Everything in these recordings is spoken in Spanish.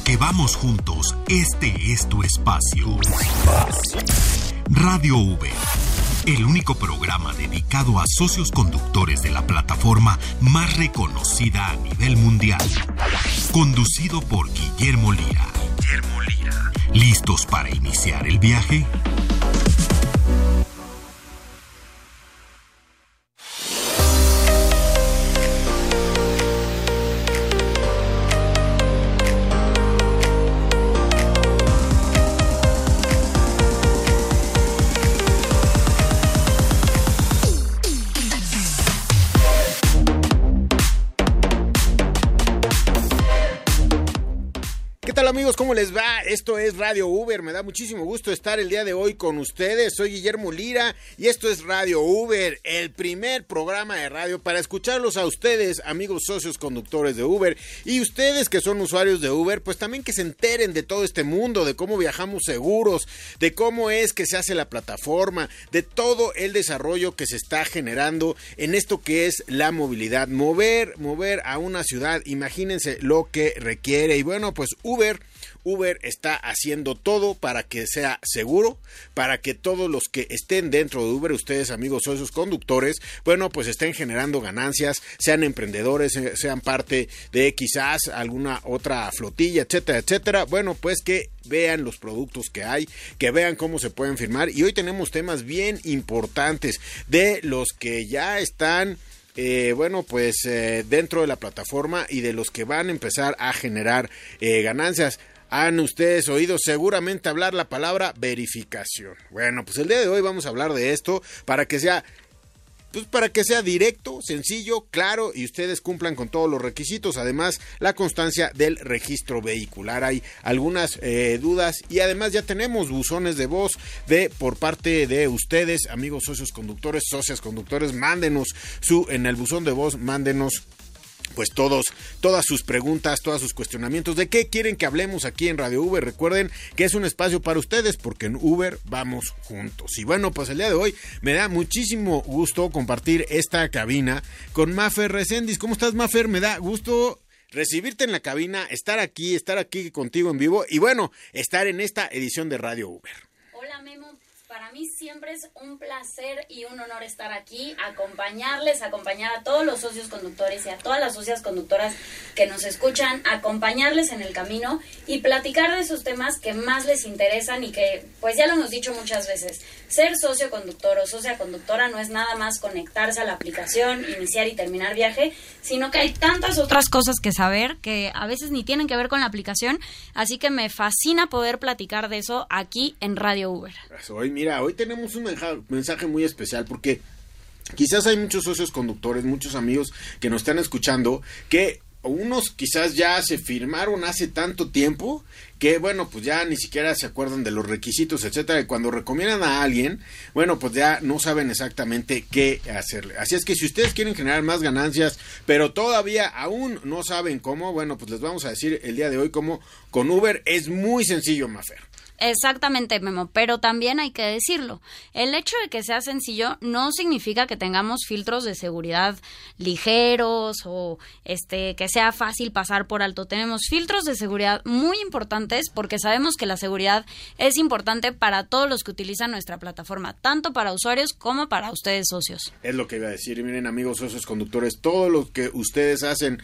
Porque vamos juntos, este es tu espacio. Radio V, el único programa dedicado a socios conductores de la plataforma más reconocida a nivel mundial. Conducido por Guillermo Lira. Guillermo Lira. ¿Listos para iniciar el viaje? Esto es Radio Uber, me da muchísimo gusto estar el día de hoy con ustedes. Soy Guillermo Lira y esto es Radio Uber, el primer programa de radio para escucharlos a ustedes, amigos socios conductores de Uber, y ustedes que son usuarios de Uber, pues también que se enteren de todo este mundo, de cómo viajamos seguros, de cómo es que se hace la plataforma, de todo el desarrollo que se está generando en esto que es la movilidad. Mover, mover a una ciudad, imagínense lo que requiere. Y bueno, pues Uber Uber está haciendo todo para que sea seguro, para que todos los que estén dentro de Uber, ustedes amigos socios conductores, bueno, pues estén generando ganancias, sean emprendedores, eh, sean parte de quizás alguna otra flotilla, etcétera, etcétera. Bueno, pues que vean los productos que hay, que vean cómo se pueden firmar. Y hoy tenemos temas bien importantes de los que ya están eh, bueno, pues eh, dentro de la plataforma y de los que van a empezar a generar ganancias han ustedes oído seguramente hablar la palabra verificación. Bueno, pues el día de hoy vamos a hablar de esto para que sea pues para que sea directo, sencillo, claro y ustedes cumplan con todos los requisitos. Además, la constancia del registro vehicular. Hay algunas eh, dudas y además ya tenemos buzones de voz de por parte de ustedes, amigos socios conductores, socias conductores. Mándenos su en el buzón de voz, mándenos pues todos, todas sus preguntas, todos sus cuestionamientos de qué quieren que hablemos aquí en Radio Uber. Recuerden que es un espacio para ustedes porque en Uber vamos juntos. Y bueno, pues el día de hoy me da muchísimo gusto compartir esta cabina con Mafer Recendis. ¿Cómo estás, Mafer? Me da gusto recibirte en la cabina, estar aquí, estar aquí contigo en vivo y bueno, estar en esta edición de Radio Uber. Hola, Memo para mí siempre es un placer y un honor estar aquí, acompañarles, acompañar a todos los socios conductores y a todas las socias conductoras que nos escuchan, acompañarles en el camino y platicar de esos temas que más les interesan y que, pues ya lo hemos dicho muchas veces, ser socio conductor o socia conductora no es nada más conectarse a la aplicación, iniciar y terminar viaje, sino que hay tantas otras cosas que saber que a veces ni tienen que ver con la aplicación, así que me fascina poder platicar de eso aquí en Radio Uber. Hoy mira, hoy tenemos un mensaje muy especial porque quizás hay muchos socios conductores, muchos amigos que nos están escuchando que unos quizás ya se firmaron hace tanto tiempo que bueno, pues ya ni siquiera se acuerdan de los requisitos, etcétera, y cuando recomiendan a alguien, bueno, pues ya no saben exactamente qué hacerle. Así es que si ustedes quieren generar más ganancias, pero todavía aún no saben cómo, bueno, pues les vamos a decir el día de hoy cómo con Uber es muy sencillo, Mafer. Exactamente, Memo, pero también hay que decirlo. El hecho de que sea sencillo no significa que tengamos filtros de seguridad ligeros o este que sea fácil pasar por alto. Tenemos filtros de seguridad muy importantes porque sabemos que la seguridad es importante para todos los que utilizan nuestra plataforma, tanto para usuarios como para ustedes socios. Es lo que iba a decir, miren amigos socios conductores, todo lo que ustedes hacen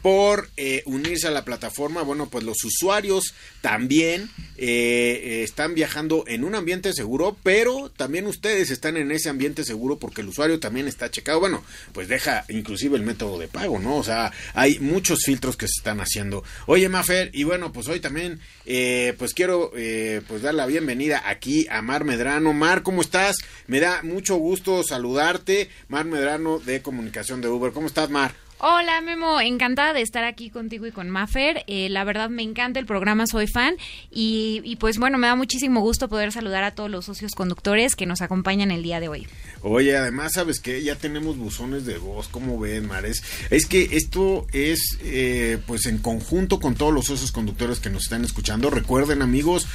por eh, unirse a la plataforma, bueno, pues los usuarios también eh, eh, están viajando en un ambiente seguro, pero también ustedes están en ese ambiente seguro porque el usuario también está checado. Bueno, pues deja inclusive el método de pago, ¿no? O sea, hay muchos filtros que se están haciendo. Oye, Mafer, y bueno, pues hoy también, eh, pues quiero eh, pues dar la bienvenida aquí a Mar Medrano. Mar, ¿cómo estás? Me da mucho gusto saludarte. Mar Medrano de Comunicación de Uber. ¿Cómo estás, Mar? Hola Memo, encantada de estar aquí contigo y con Maffer. Eh, la verdad me encanta el programa, soy fan y, y, pues bueno, me da muchísimo gusto poder saludar a todos los socios conductores que nos acompañan el día de hoy. Oye, además, ¿sabes qué? Ya tenemos buzones de voz, ¿cómo ven, Mares? Es que esto es eh, pues en conjunto con todos los socios conductores que nos están escuchando. Recuerden amigos,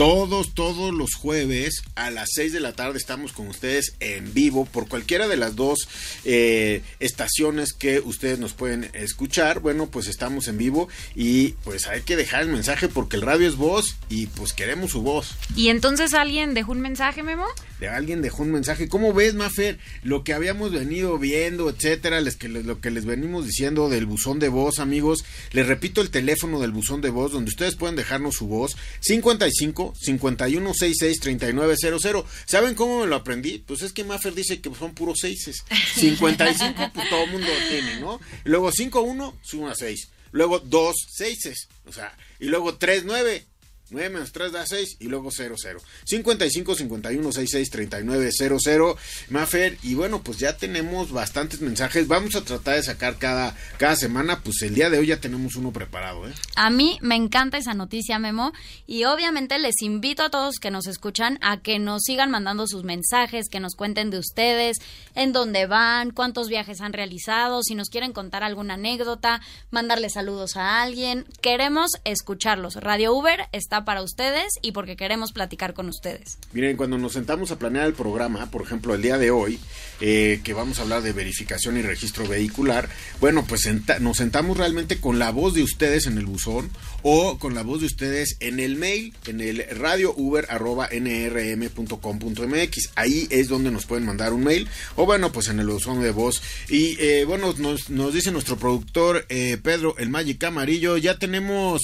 todos, todos los jueves a las 6 de la tarde estamos con ustedes en vivo por cualquiera de las dos eh, estaciones que ustedes nos pueden escuchar, bueno, pues estamos en vivo y pues hay que dejar el mensaje porque el radio es voz y pues queremos su voz. ¿Y entonces alguien dejó un mensaje, Memo? De alguien dejó un mensaje. ¿Cómo ves, Mafer? Lo que habíamos venido viendo, etcétera, les, que, lo que les venimos diciendo del buzón de voz, amigos. Les repito el teléfono del buzón de voz donde ustedes pueden dejarnos su voz. 55 51 66 3900. ¿Saben cómo me lo aprendí? Pues es que Mafer dice que son puros seises. 55, pues todo el mundo tiene, ¿no? Luego 51, suma 6. Luego 2 seises. O sea, y luego 3, 9. 9 menos 3 da 6 y luego 0, 0. 55 51 66 39 00. Mafer, y bueno, pues ya tenemos bastantes mensajes. Vamos a tratar de sacar cada, cada semana. Pues el día de hoy ya tenemos uno preparado. ¿eh? A mí me encanta esa noticia, Memo. Y obviamente les invito a todos que nos escuchan a que nos sigan mandando sus mensajes, que nos cuenten de ustedes, en dónde van, cuántos viajes han realizado, si nos quieren contar alguna anécdota, mandarle saludos a alguien. Queremos escucharlos. Radio Uber está para ustedes y porque queremos platicar con ustedes. Miren, cuando nos sentamos a planear el programa, por ejemplo, el día de hoy, eh, que vamos a hablar de verificación y registro vehicular, bueno, pues nos sentamos realmente con la voz de ustedes en el buzón o con la voz de ustedes en el mail, en el radiouber.nrm.com.mx. Ahí es donde nos pueden mandar un mail o bueno, pues en el buzón de voz. Y eh, bueno, nos, nos, dice nuestro productor eh, Pedro, el Magic Amarillo, ya tenemos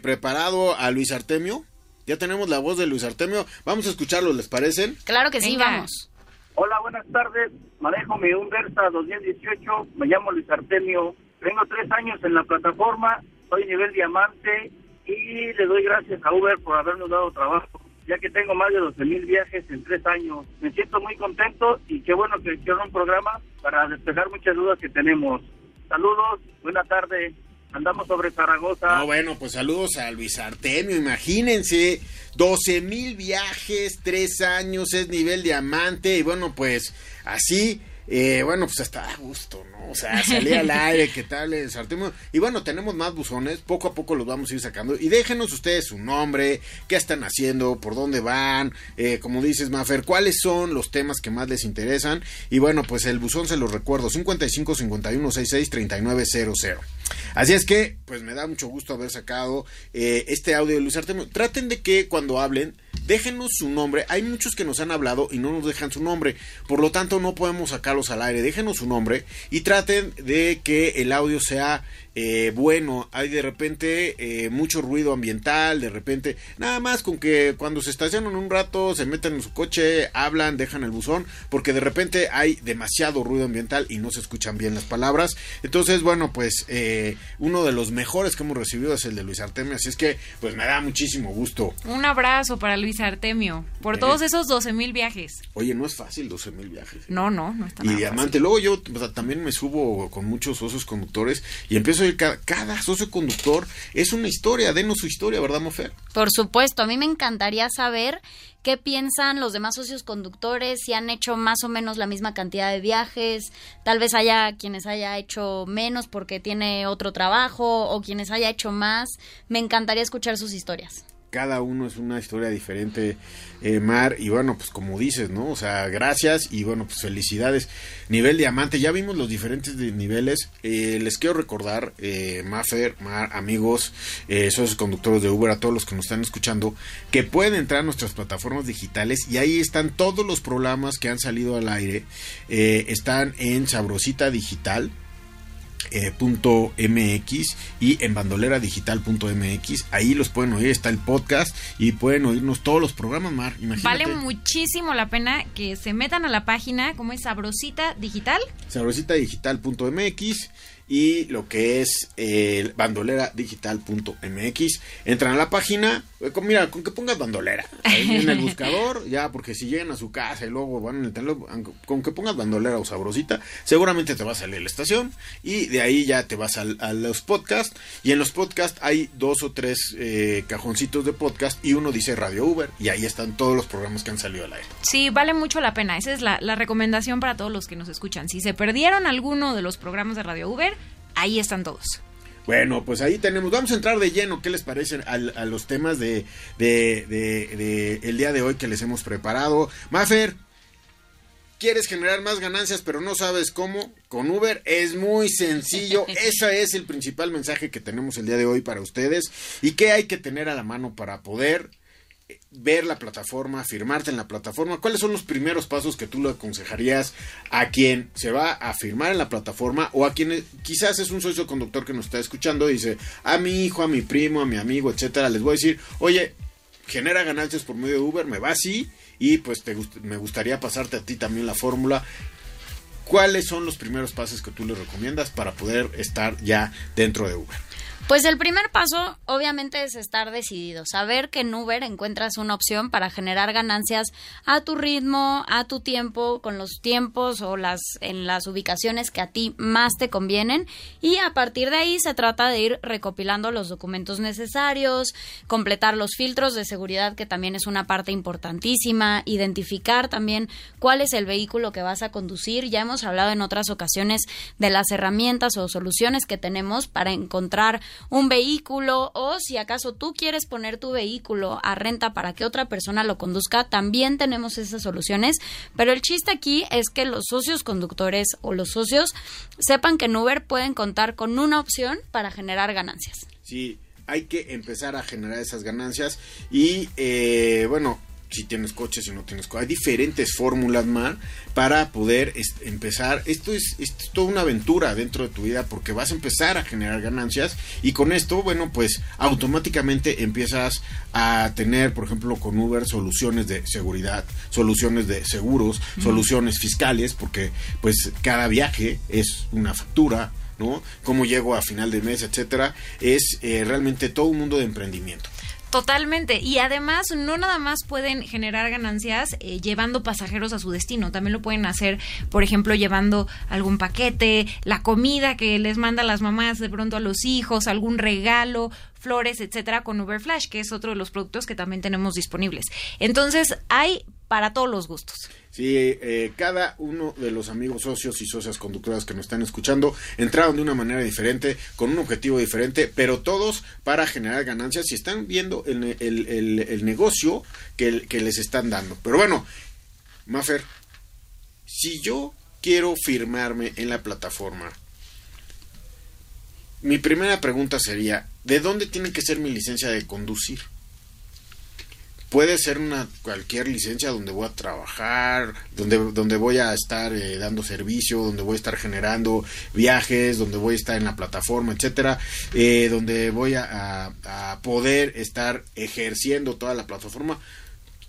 preparado a Luis Artemio. Ya tenemos la voz de Luis Artemio. Vamos a escucharlo, ¿les parecen? Claro que sí, vamos. Hola, buenas tardes. Manejo mi un Versa 2018. Me llamo Luis Artemio. Tengo tres años en la plataforma. Soy nivel diamante y le doy gracias a Uber por habernos dado trabajo, ya que tengo más de 12 mil viajes en tres años. Me siento muy contento y qué bueno que hicieron un programa para despejar muchas dudas que tenemos. Saludos, buena tarde andamos sobre Zaragoza. No, bueno, pues saludos a Luis Artemio, imagínense, 12 mil viajes, tres años, es nivel diamante, y bueno, pues así eh, bueno, pues hasta a gusto, ¿no? O sea, salía al aire, ¿qué tal? El Y bueno, tenemos más buzones, poco a poco los vamos a ir sacando. Y déjenos ustedes su nombre, qué están haciendo, por dónde van, eh, como dices, Mafer, cuáles son los temas que más les interesan. Y bueno, pues el buzón se los recuerdo, 55 51 66 3900. Así es que, pues me da mucho gusto haber sacado eh, este audio de Luis Artemio. Traten de que cuando hablen, déjenos su nombre. Hay muchos que nos han hablado y no nos dejan su nombre. Por lo tanto, no podemos al aire. Déjenos su nombre y traten de que el audio sea eh, bueno, hay de repente eh, mucho ruido ambiental, de repente, nada más con que cuando se estacionan un rato, se meten en su coche, hablan, dejan el buzón, porque de repente hay demasiado ruido ambiental y no se escuchan bien las palabras. Entonces, bueno, pues eh, uno de los mejores que hemos recibido es el de Luis Artemio, así es que pues me da muchísimo gusto. Un abrazo para Luis Artemio, por todos esos 12 mil viajes. Oye, no es fácil 12 mil viajes. No, no, no está Y diamante, luego yo también me subo con muchos osos conductores y empiezo cada, socio conductor es una historia, denos su historia, ¿verdad, Mofer? Por supuesto, a mí me encantaría saber qué piensan los demás socios conductores, si han hecho más o menos la misma cantidad de viajes, tal vez haya quienes haya hecho menos porque tiene otro trabajo o quienes haya hecho más. Me encantaría escuchar sus historias cada uno es una historia diferente, eh, Mar, y bueno, pues como dices, ¿no? O sea, gracias y bueno, pues felicidades. Nivel diamante, ya vimos los diferentes niveles. Eh, les quiero recordar, eh, Mafer, Mar, amigos, eh, socios conductores de Uber, a todos los que nos están escuchando, que pueden entrar a nuestras plataformas digitales y ahí están todos los programas que han salido al aire. están en Sabrosita Digital eh, punto .mx y en bandoleradigital.mx. Ahí los pueden oír, está el podcast y pueden oírnos todos los programas, Mar. Vale muchísimo la pena que se metan a la página, como es Sabrosita Digital. Sabrositadigital.mx y lo que es el bandoleradigital.mx. Entran a la página, eh, mira, con que pongas bandolera ahí en el buscador, ya, porque si llegan a su casa y luego van en el teléfono, con que pongas bandolera o sabrosita, seguramente te va a salir la estación y de ahí ya te vas a, los podcasts. Y en los podcasts hay dos o tres eh, cajoncitos de podcast y uno dice Radio Uber y ahí están todos los programas que han salido al aire. Sí, vale mucho la pena. Esa es la recomendación para todos los que nos escuchan. Si se perdieron alguno de los programas de Radio Uber, ahí están todos. Bueno, pues ahí tenemos. Vamos a entrar de lleno. ¿Qué les parecen a, los temas de, de, el día de hoy que les hemos preparado? Mafer, ¿Quieres generar más ganancias pero no sabes cómo? Con Uber es muy sencillo. Ese es el principal mensaje que tenemos el día de hoy para ustedes. ¿Y qué hay que tener a la mano para poder ver la plataforma, firmarte en la plataforma? ¿Cuáles son los primeros pasos que tú le aconsejarías a quien se va a firmar en la plataforma o a quien quizás es un socio conductor que nos está escuchando y dice a mi hijo, a mi primo, a mi amigo, etcétera? Les voy a decir, oye, genera ganancias por medio de Uber, me va así y pues te me gustaría pasarte a ti también la fórmula. ¿Cuáles son los primeros pasos que tú le recomiendas para poder estar ya dentro de Uber? Pues el primer paso, obviamente, es estar decidido. Saber que en Uber encuentras una opción para generar ganancias a tu ritmo, a tu tiempo, con los tiempos o las en las ubicaciones que a ti más te convienen. Y a partir de ahí se trata de ir recopilando los documentos necesarios, completar los filtros de seguridad, que también es una parte importantísima, identificar también cuál es el vehículo que vas a conducir. Ya hemos hablado en otras ocasiones de las herramientas o soluciones que tenemos para encontrar un vehículo o si acaso tú quieres poner tu vehículo a renta para que otra persona lo conduzca, también tenemos esas soluciones. Pero el chiste aquí es que los socios conductores o los socios sepan que en Uber pueden contar con una opción para generar ganancias. Sí, hay que empezar a generar esas ganancias y eh, bueno, si tienes coche, si no tienes coche. Hay diferentes fórmulas, más para poder empezar. Esto es, esto es toda una aventura dentro de tu vida porque vas a empezar a generar ganancias y con esto, bueno, pues automáticamente empiezas a tener, por ejemplo, con Uber soluciones de seguridad, soluciones de seguros, soluciones fiscales, porque pues cada viaje es una factura. ¿no? Cómo llego a final de mes, etcétera, es eh, realmente todo un mundo de emprendimiento. Totalmente. Y además, no nada más pueden generar ganancias eh, llevando pasajeros a su destino. También lo pueden hacer, por ejemplo, llevando algún paquete, la comida que les manda las mamás de pronto a los hijos, algún regalo, flores, etcétera, con Uber Flash, que es otro de los productos que también tenemos disponibles. Entonces, hay para todos los gustos. Sí, eh, cada uno de los amigos socios y socias conductoras que nos están escuchando entraron de una manera diferente, con un objetivo diferente, pero todos para generar ganancias y están viendo el, el, negocio que, que les están dando. Pero bueno, Mafer, si yo quiero firmarme en la plataforma, mi primera pregunta sería, ¿de dónde tiene que ser mi licencia de conducir? Puede ser una cualquier licencia donde voy a trabajar, donde, donde voy a estar eh, dando servicio, donde voy a estar generando viajes, donde voy a estar en la plataforma, etcétera, eh, donde voy a, a, poder estar ejerciendo toda la plataforma.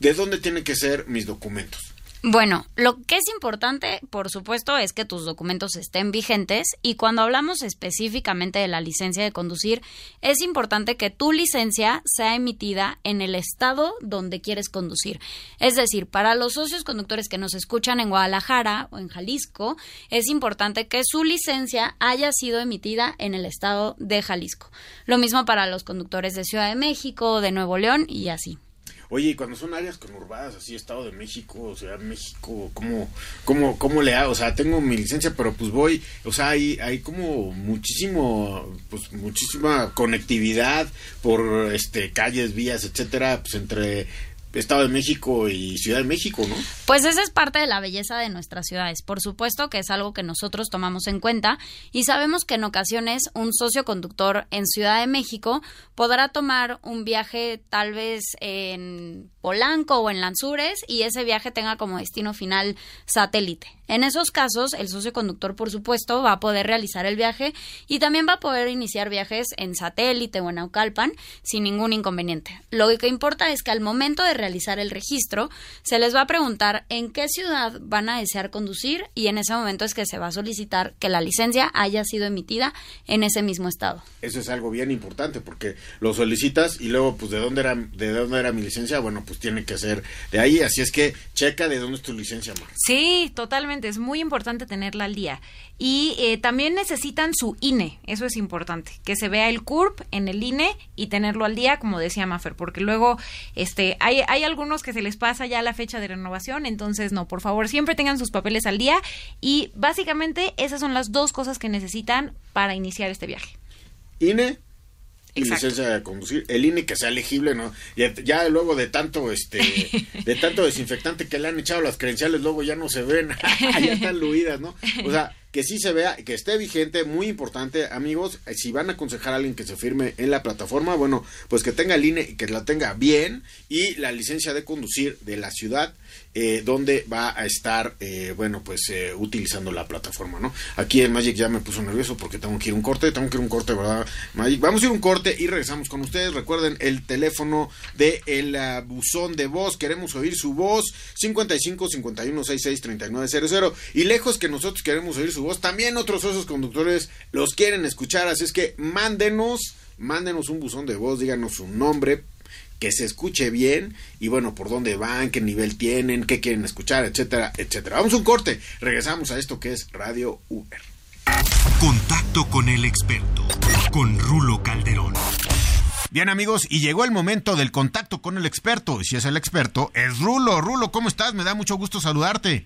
¿De dónde tienen que ser mis documentos? Bueno, lo que es importante, por supuesto, es que tus documentos estén vigentes y cuando hablamos específicamente de la licencia de conducir, es importante que tu licencia sea emitida en el estado donde quieres conducir. Es decir, para los socios conductores que nos escuchan en Guadalajara o en Jalisco, es importante que su licencia haya sido emitida en el estado de Jalisco. Lo mismo para los conductores de Ciudad de México, de Nuevo León y así. Oye, y cuando son áreas conurbadas, así, Estado de México, Ciudad de México, ¿cómo, cómo, cómo le hago? O sea, tengo mi licencia, pero pues voy, o sea, hay, hay como muchísimo, pues muchísima conectividad por este calles, vías, etcétera, pues entre Estado de México y Ciudad de México, ¿no? Pues esa es parte de la belleza de nuestras ciudades. Por supuesto que es algo que nosotros tomamos en cuenta y sabemos que en ocasiones un socio conductor en Ciudad de México podrá tomar un viaje tal vez en Polanco o en Lanzures y ese viaje tenga como destino final satélite. En esos casos, el socio conductor, por supuesto, va a poder realizar el viaje y también va a poder iniciar viajes en satélite o en Aucalpan sin ningún inconveniente. Lo que importa es que al momento de realizar el registro, se les va a preguntar en qué ciudad van a desear conducir y en ese momento es que se va a solicitar que la licencia haya sido emitida en ese mismo estado. Eso es algo bien importante porque lo solicitas y luego, pues, ¿de dónde era, de dónde era mi licencia? Bueno, pues tiene que ser de ahí, así es que checa de dónde es tu licencia, Mar. Sí, totalmente, es muy importante tenerla al día. Y eh, también necesitan su INE, eso es importante, que se vea el CURP en el INE y tenerlo al día, como decía Maffer, porque luego este, hay, hay algunos que se les pasa ya la fecha de renovación, entonces no, por favor, siempre tengan sus papeles al día y básicamente esas son las dos cosas que necesitan para iniciar este viaje. INE y licencia de conducir. El INE que sea elegible, ¿no? Ya, ya, luego de tanto, este, de tanto desinfectante que le han echado las credenciales, luego ya no se ven, ya están luidas, ¿no? O sea, que sí se vea, que esté vigente, muy importante, amigos, eh, si van a aconsejar a alguien que se firme en la plataforma, bueno, pues que tenga el INE y que la tenga bien y la licencia de conducir de la ciudad eh, donde va a estar, eh, bueno, pues eh, utilizando la plataforma, ¿no? Aquí en Magic ya me puso nervioso porque tengo que ir un corte, tengo que ir un corte, ¿verdad? Magic, vamos a ir un corte y regresamos con ustedes. Recuerden el teléfono de el buzón de voz, queremos oír su voz, 55 51 66 3900 y lejos que nosotros queremos oír su voz, también otros osos conductores los quieren escuchar, así es que mándenos, mándenos un buzón de voz, díganos su nombre, que se escuche bien y bueno, por dónde van, qué nivel tienen, qué quieren escuchar, etcétera, etcétera. Vamos a un corte, regresamos a esto que es Radio Uber. Contacto con el experto, con Rulo Calderón. Bien amigos, y llegó el momento del contacto con el experto, y si es el experto, es Rulo. Rulo, ¿cómo estás? Me da mucho gusto saludarte.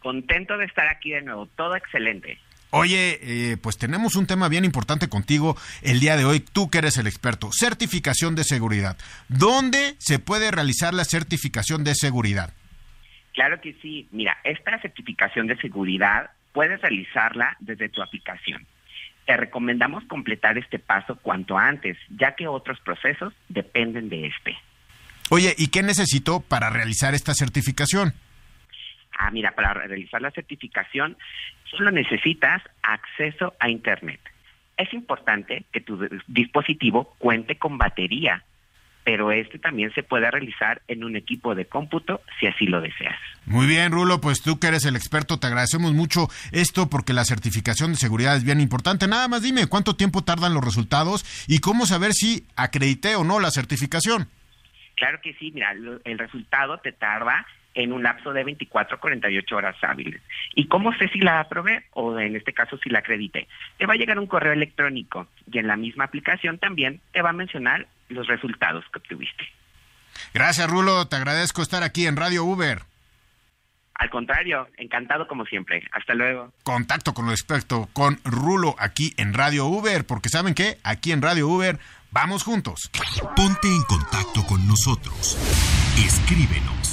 Contento de estar aquí de nuevo, todo excelente. Oye, eh, pues tenemos un tema bien importante contigo el día de hoy, tú que eres el experto, certificación de seguridad. ¿Dónde se puede realizar la certificación de seguridad? Claro que sí. Mira, esta certificación de seguridad puedes realizarla desde tu aplicación. Te recomendamos completar este paso cuanto antes, ya que otros procesos dependen de este. Oye, ¿y qué necesito para realizar esta certificación? Ah, mira, para realizar la certificación solo necesitas acceso a Internet. Es importante que tu dispositivo cuente con batería, pero este también se puede realizar en un equipo de cómputo si así lo deseas. Muy bien, Rulo, pues tú que eres el experto, te agradecemos mucho esto porque la certificación de seguridad es bien importante. Nada más dime cuánto tiempo tardan los resultados y cómo saber si acredité o no la certificación. Claro que sí, mira, el resultado te tarda en un lapso de 24 a 48 horas hábiles. ¿Y cómo sé si la aprobé o en este caso si la acredité? Te va a llegar un correo electrónico y en la misma aplicación también te va a mencionar los resultados que obtuviste. Gracias, Rulo. Te agradezco estar aquí en Radio Uber. Al contrario, encantado como siempre. Hasta luego. Contacto con el experto, con Rulo aquí en Radio Uber, porque ¿saben qué? Aquí en Radio Uber vamos juntos. Ponte en contacto con nosotros. Escríbenos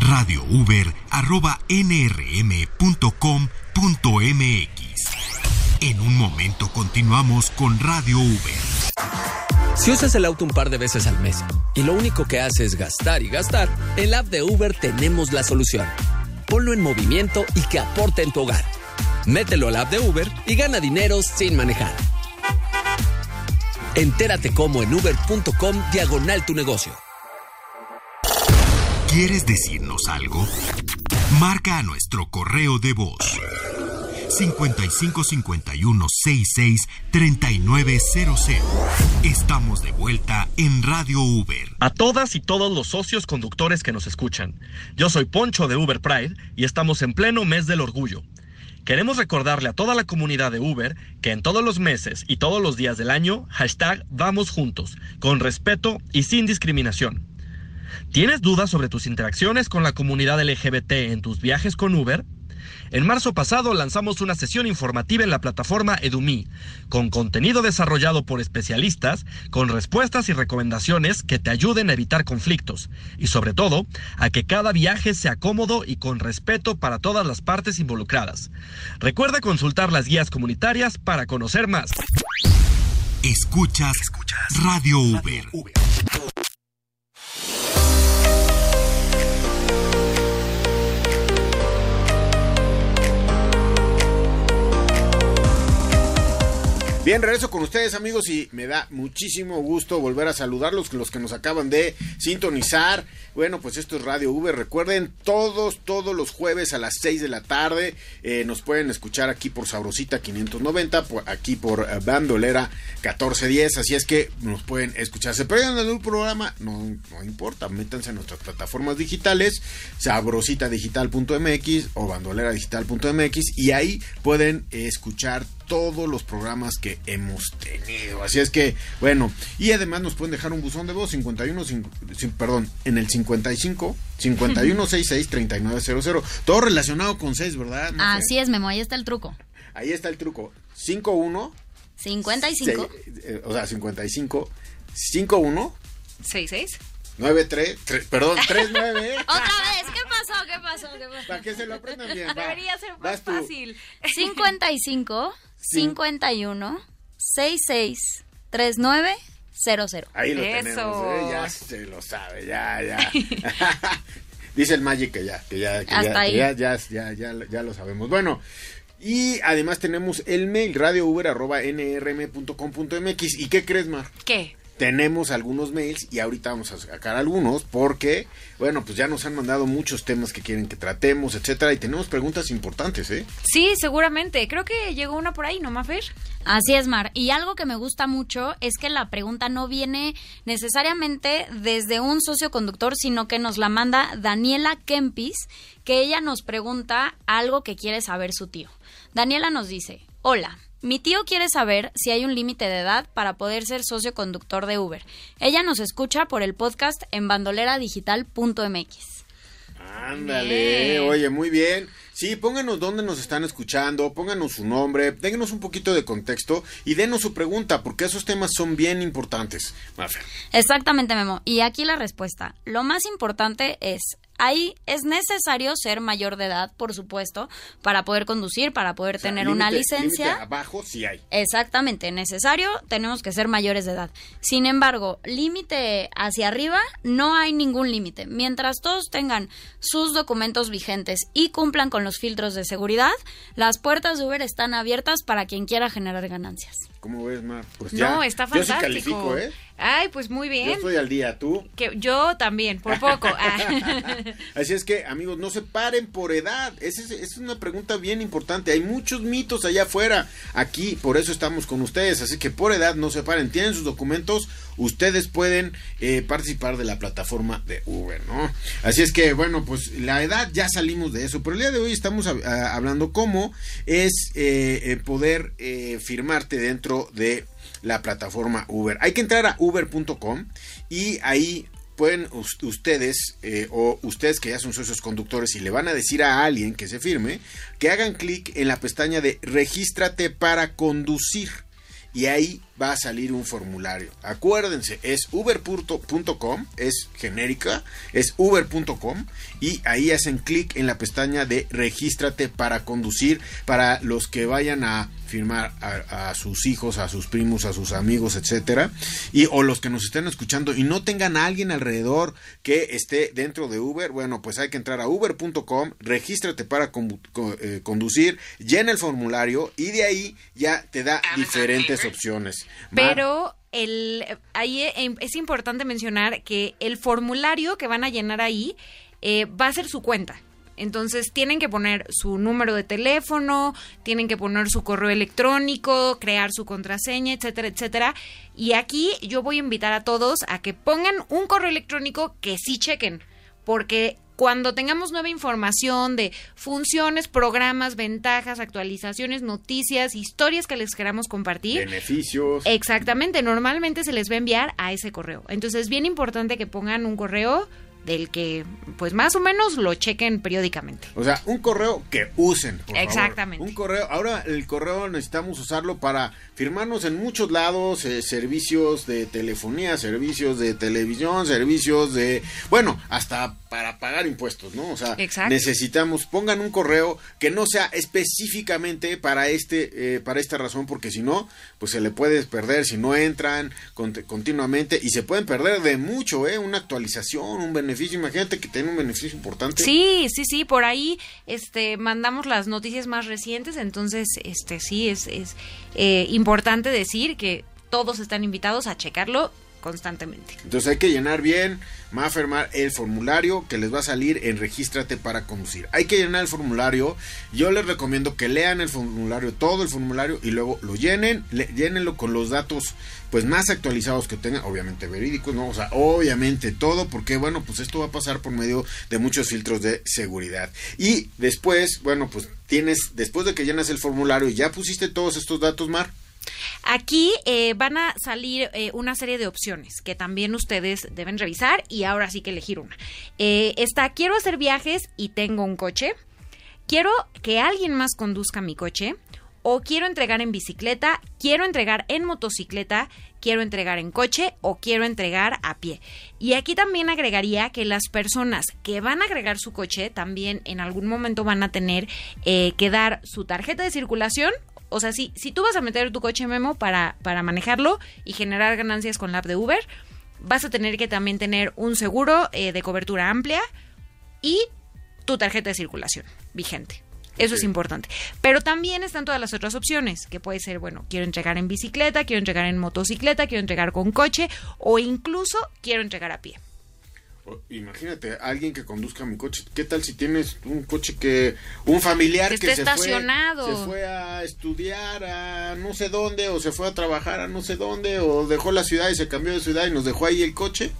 radiouber.nrm.com.mx. En un momento continuamos con Radio Uber. Si usas el auto un par de veces al mes y lo único que hace es gastar y gastar, en la app de Uber tenemos la solución. Ponlo en movimiento y que aporte en tu hogar. Mételo al app de Uber y gana dinero sin manejar. Entérate cómo en uber.com diagonal tu negocio. ¿Quieres decirnos algo? Marca a nuestro correo de voz 5551 66 3900. Estamos de vuelta en Radio Uber. A todas y todos los socios conductores que nos escuchan. Yo soy Poncho de Uber Pride y estamos en pleno mes del orgullo. Queremos recordarle a toda la comunidad de Uber que en todos los meses y todos los días del año, hashtag vamos juntos, con respeto y sin discriminación. ¿Tienes dudas sobre tus interacciones con la comunidad LGBT en tus viajes con Uber? En marzo pasado lanzamos una sesión informativa en la plataforma Edumi, con contenido desarrollado por especialistas, con respuestas y recomendaciones que te ayuden a evitar conflictos y sobre todo a que cada viaje sea cómodo y con respeto para todas las partes involucradas. Recuerda consultar las guías comunitarias para conocer más. Escuchas, Radio Uber. Bien, regreso con ustedes amigos y me da muchísimo gusto volver a saludarlos, los que nos acaban de sintonizar. Bueno, pues esto es Radio V. Recuerden, todos, todos los jueves a las 6 de la tarde eh, nos pueden escuchar aquí por Sabrosita 590, por, aquí por uh, Bandolera 1410. Así es que nos pueden escuchar. Se pierden en el programa, no, no importa, métanse en nuestras plataformas digitales, sabrositadigital.mx o bandoleradigital.mx y ahí pueden escuchar todos los programas que hemos tenido. Así es que, bueno, y además nos pueden dejar un buzón de voz 51, perdón, en el 55 5166 3900. Todo relacionado con 6, ¿verdad? Así es, Memo, ahí está el truco. Ahí está el truco. 51 55. eh, o sea, 55 51 66. 93, tre- perdón, 39. ¿eh? Otra vez, ¿qué pasó? ¿Qué pasó? ¿Qué pasó? Para que se lo aprendan bien. va. Debería ser más fácil. 55 Sí. 51 66 39 00. Ahí lo Eso. tenemos, ¿eh? ya se lo sabe, ya, ya. Dice el Magic que ya, que ya, que Hasta ya, que ahí. ya, ya, ya, ya, ya lo sabemos. Bueno, y además tenemos el mail radiouber.nrm.com.mx. ¿Y qué crees, Mar? ¿Qué? Tenemos algunos mails y ahorita vamos a sacar algunos porque, bueno, pues ya nos han mandado muchos temas que quieren que tratemos, etcétera, y tenemos preguntas importantes, ¿eh? Sí, seguramente. Creo que llegó una por ahí, ¿no, Mafer? Así es, Mar. Y algo que me gusta mucho es que la pregunta no viene necesariamente desde un socio conductor, sino que nos la manda Daniela Kempis, que ella nos pregunta algo que quiere saber su tío. Daniela nos dice, hola. Mi tío quiere saber si hay un límite de edad para poder ser socio conductor de Uber. Ella nos escucha por el podcast en bandoleradigital.mx. Ándale, oye, muy bien. Sí, pónganos dónde nos están escuchando, pónganos su nombre, déjenos un poquito de contexto y denos su pregunta, porque esos temas son bien importantes. Mafer. Exactamente, Memo. Y aquí la respuesta. Lo más importante es, ahí es necesario ser mayor de edad, por supuesto, para poder conducir, para poder O sea, tener una licencia. límite abajo sí hay. Exactamente, necesario, tenemos que ser mayores de edad. Sin embargo, límite hacia arriba, no hay ningún límite. Mientras todos tengan sus documentos vigentes y cumplan con los filtros de seguridad, las puertas de Uber están abiertas para quien quiera generar ganancias. ¿Cómo ves, Mar? Pues ya. No, está Yo sí fantástico. califico, ¿eh? Ay, pues muy Yo bien. estoy al día, ¿tú? Que yo también, por poco. Ah. Así es que, amigos, no se paren por edad. Esa es, es una pregunta bien importante. Hay muchos mitos allá afuera. Aquí, por eso estamos con ustedes. Así que por edad no se paren. Tienen sus documentos. Ustedes pueden eh, participar de la plataforma de Uber, ¿no? Así es que, bueno, pues la edad ya salimos de eso. Pero el día de hoy estamos ah, hablando cómo es eh, eh, poder eh, firmarte dentro de la plataforma Uber. Hay que entrar a uber.com y ahí pueden us- ustedes eh, o ustedes que ya son socios conductores y le van a decir a alguien que se firme que hagan clic en la pestaña de regístrate para conducir y ahí va a salir un formulario. Acuérdense, es uber.com, es genérica, es uber.com y ahí hacen clic en la pestaña de regístrate para conducir para los que vayan a firmar a, a sus hijos, a sus primos, a sus amigos, etcétera, y o los que nos estén escuchando y no tengan a alguien alrededor que esté dentro de Uber, bueno, pues hay que entrar a uber.com, regístrate para con- eh, conducir, llena el formulario y de ahí ya te da diferentes opciones. Pero el, ahí eh, es importante mencionar que el formulario que van a llenar ahí eh, va a ser su cuenta. Entonces tienen que poner su número de teléfono, tienen que poner su correo electrónico, crear su contraseña, etcétera, etcétera. Y aquí yo voy a invitar a todos a que pongan un correo electrónico que sí chequen, porque cuando tengamos nueva información de funciones, programas, ventajas, actualizaciones, noticias, historias que les queramos compartir, beneficios. Exactamente, normalmente se les va a enviar a ese correo. Entonces es bien importante que pongan un correo del que pues más o menos lo chequen periódicamente. O sea, un correo que usen. por favor. Exactamente. Un correo. Ahora el correo necesitamos usarlo para firmarnos en muchos lados, eh, servicios de telefonía, servicios de televisión, servicios de, bueno, hasta para pagar impuestos, ¿no? O sea, Exacto. necesitamos pongan un correo que no sea específicamente para este, eh, para esta razón, porque si no, pues se le puede perder si no entran cont- continuamente y se pueden perder de mucho, ¿eh? Una actualización, un beneficio. Imagínate que tiene un beneficio importante. Sí, sí, sí, por ahí este mandamos las noticias más recientes, entonces este sí es, es eh, importante decir que todos están invitados a checarlo constantemente. Entonces hay que llenar bien, va a firmar el formulario que les va a salir en Regístrate para conducir. Hay que llenar el formulario. Yo les recomiendo que lean el formulario, todo el formulario y luego lo llenen, le- llénenlo con los datos pues más actualizados que tengan, obviamente verídicos, no, o sea, obviamente todo porque bueno, pues esto va a pasar por medio de muchos filtros de seguridad. Y después, bueno, pues tienes después de que llenas el formulario y ya pusiste todos estos datos, Mar. Aquí eh, van a salir eh, una serie de opciones que también ustedes deben revisar y ahora sí que elegir una. Eh, está, quiero hacer viajes y tengo un coche. Quiero que alguien más conduzca mi coche. o quiero entregar en bicicleta, quiero entregar en motocicleta, quiero entregar en coche o quiero entregar a pie. Y aquí también agregaría que las personas que van a agregar su coche también en algún momento van a tener que dar su tarjeta de circulación. O sea, si, si tú vas a meter tu coche memo para, para manejarlo y generar ganancias con la app de Uber, vas a tener que también tener un seguro eh, de cobertura amplia y tu tarjeta de circulación vigente. Eso es importante. Pero también están todas las otras opciones, que puede ser, bueno, quiero entregar en bicicleta, quiero entregar en motocicleta, quiero entregar con coche o incluso quiero entregar a pie. Imagínate, alguien que conduzca mi coche. ¿Qué tal si tienes un coche que. Un familiar que, se estacionado. Fue, se fue a estudiar a no sé dónde, o se fue a trabajar a no sé dónde, o dejó la ciudad y se cambió de ciudad y nos dejó ahí el coche?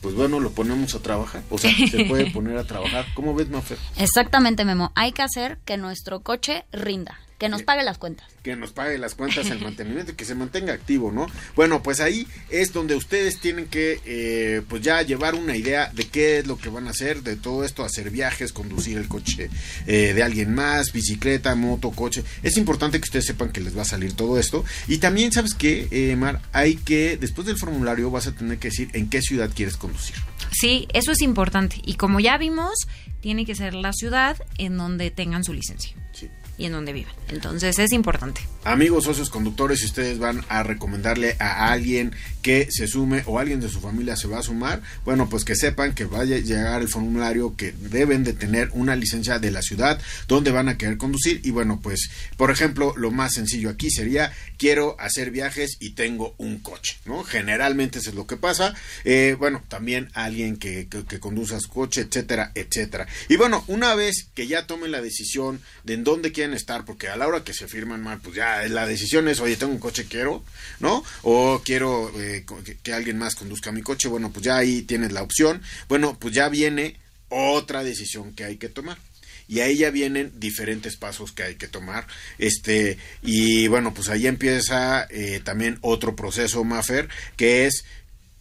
pues bueno, lo ponemos a trabajar. O sea, se puede poner a trabajar. ¿Cómo ves, Mafer? Exactamente, Memo. Hay que hacer que nuestro coche rinda. Que nos pague las cuentas. Que nos pague las cuentas, el mantenimiento, que se mantenga activo, ¿no? Bueno, pues ahí es donde ustedes tienen que, eh, pues ya llevar una idea de qué es lo que van a hacer, de todo esto, hacer viajes, conducir el coche eh, de alguien más, bicicleta, moto, coche. Es importante que ustedes sepan que les va a salir todo esto. Y también, ¿sabes qué, eh, Mar? Hay que, después del formulario, vas a tener que decir en qué ciudad quieres conducir. Sí, eso es importante. Y como ya vimos, tiene que ser la ciudad en donde tengan su licencia. Sí y en donde vivan. Entonces es importante. Amigos socios conductores, si ustedes van a recomendarle a alguien que se sume o alguien de su familia se va a sumar, bueno, pues que sepan que vaya a llegar el formulario que deben de tener una licencia de la ciudad donde van a querer conducir y bueno, pues por ejemplo, lo más sencillo aquí sería quiero hacer viajes y tengo un coche, ¿no? Generalmente eso es lo que pasa. Eh, bueno, también alguien que, que, que conduzca su coche, etcétera, etcétera. Y bueno, una vez que ya tomen la decisión de en dónde quieren estar, porque a la hora que se firman mal, pues ya la decisión es, oye, tengo un coche, quiero, ¿no? O quiero eh, que, alguien más conduzca mi coche, bueno, pues ya ahí tienes la opción. Bueno, pues ya viene otra decisión que hay que tomar y ahí ya vienen diferentes pasos que hay que tomar este y bueno pues ahí empieza eh, también otro proceso Mafer que es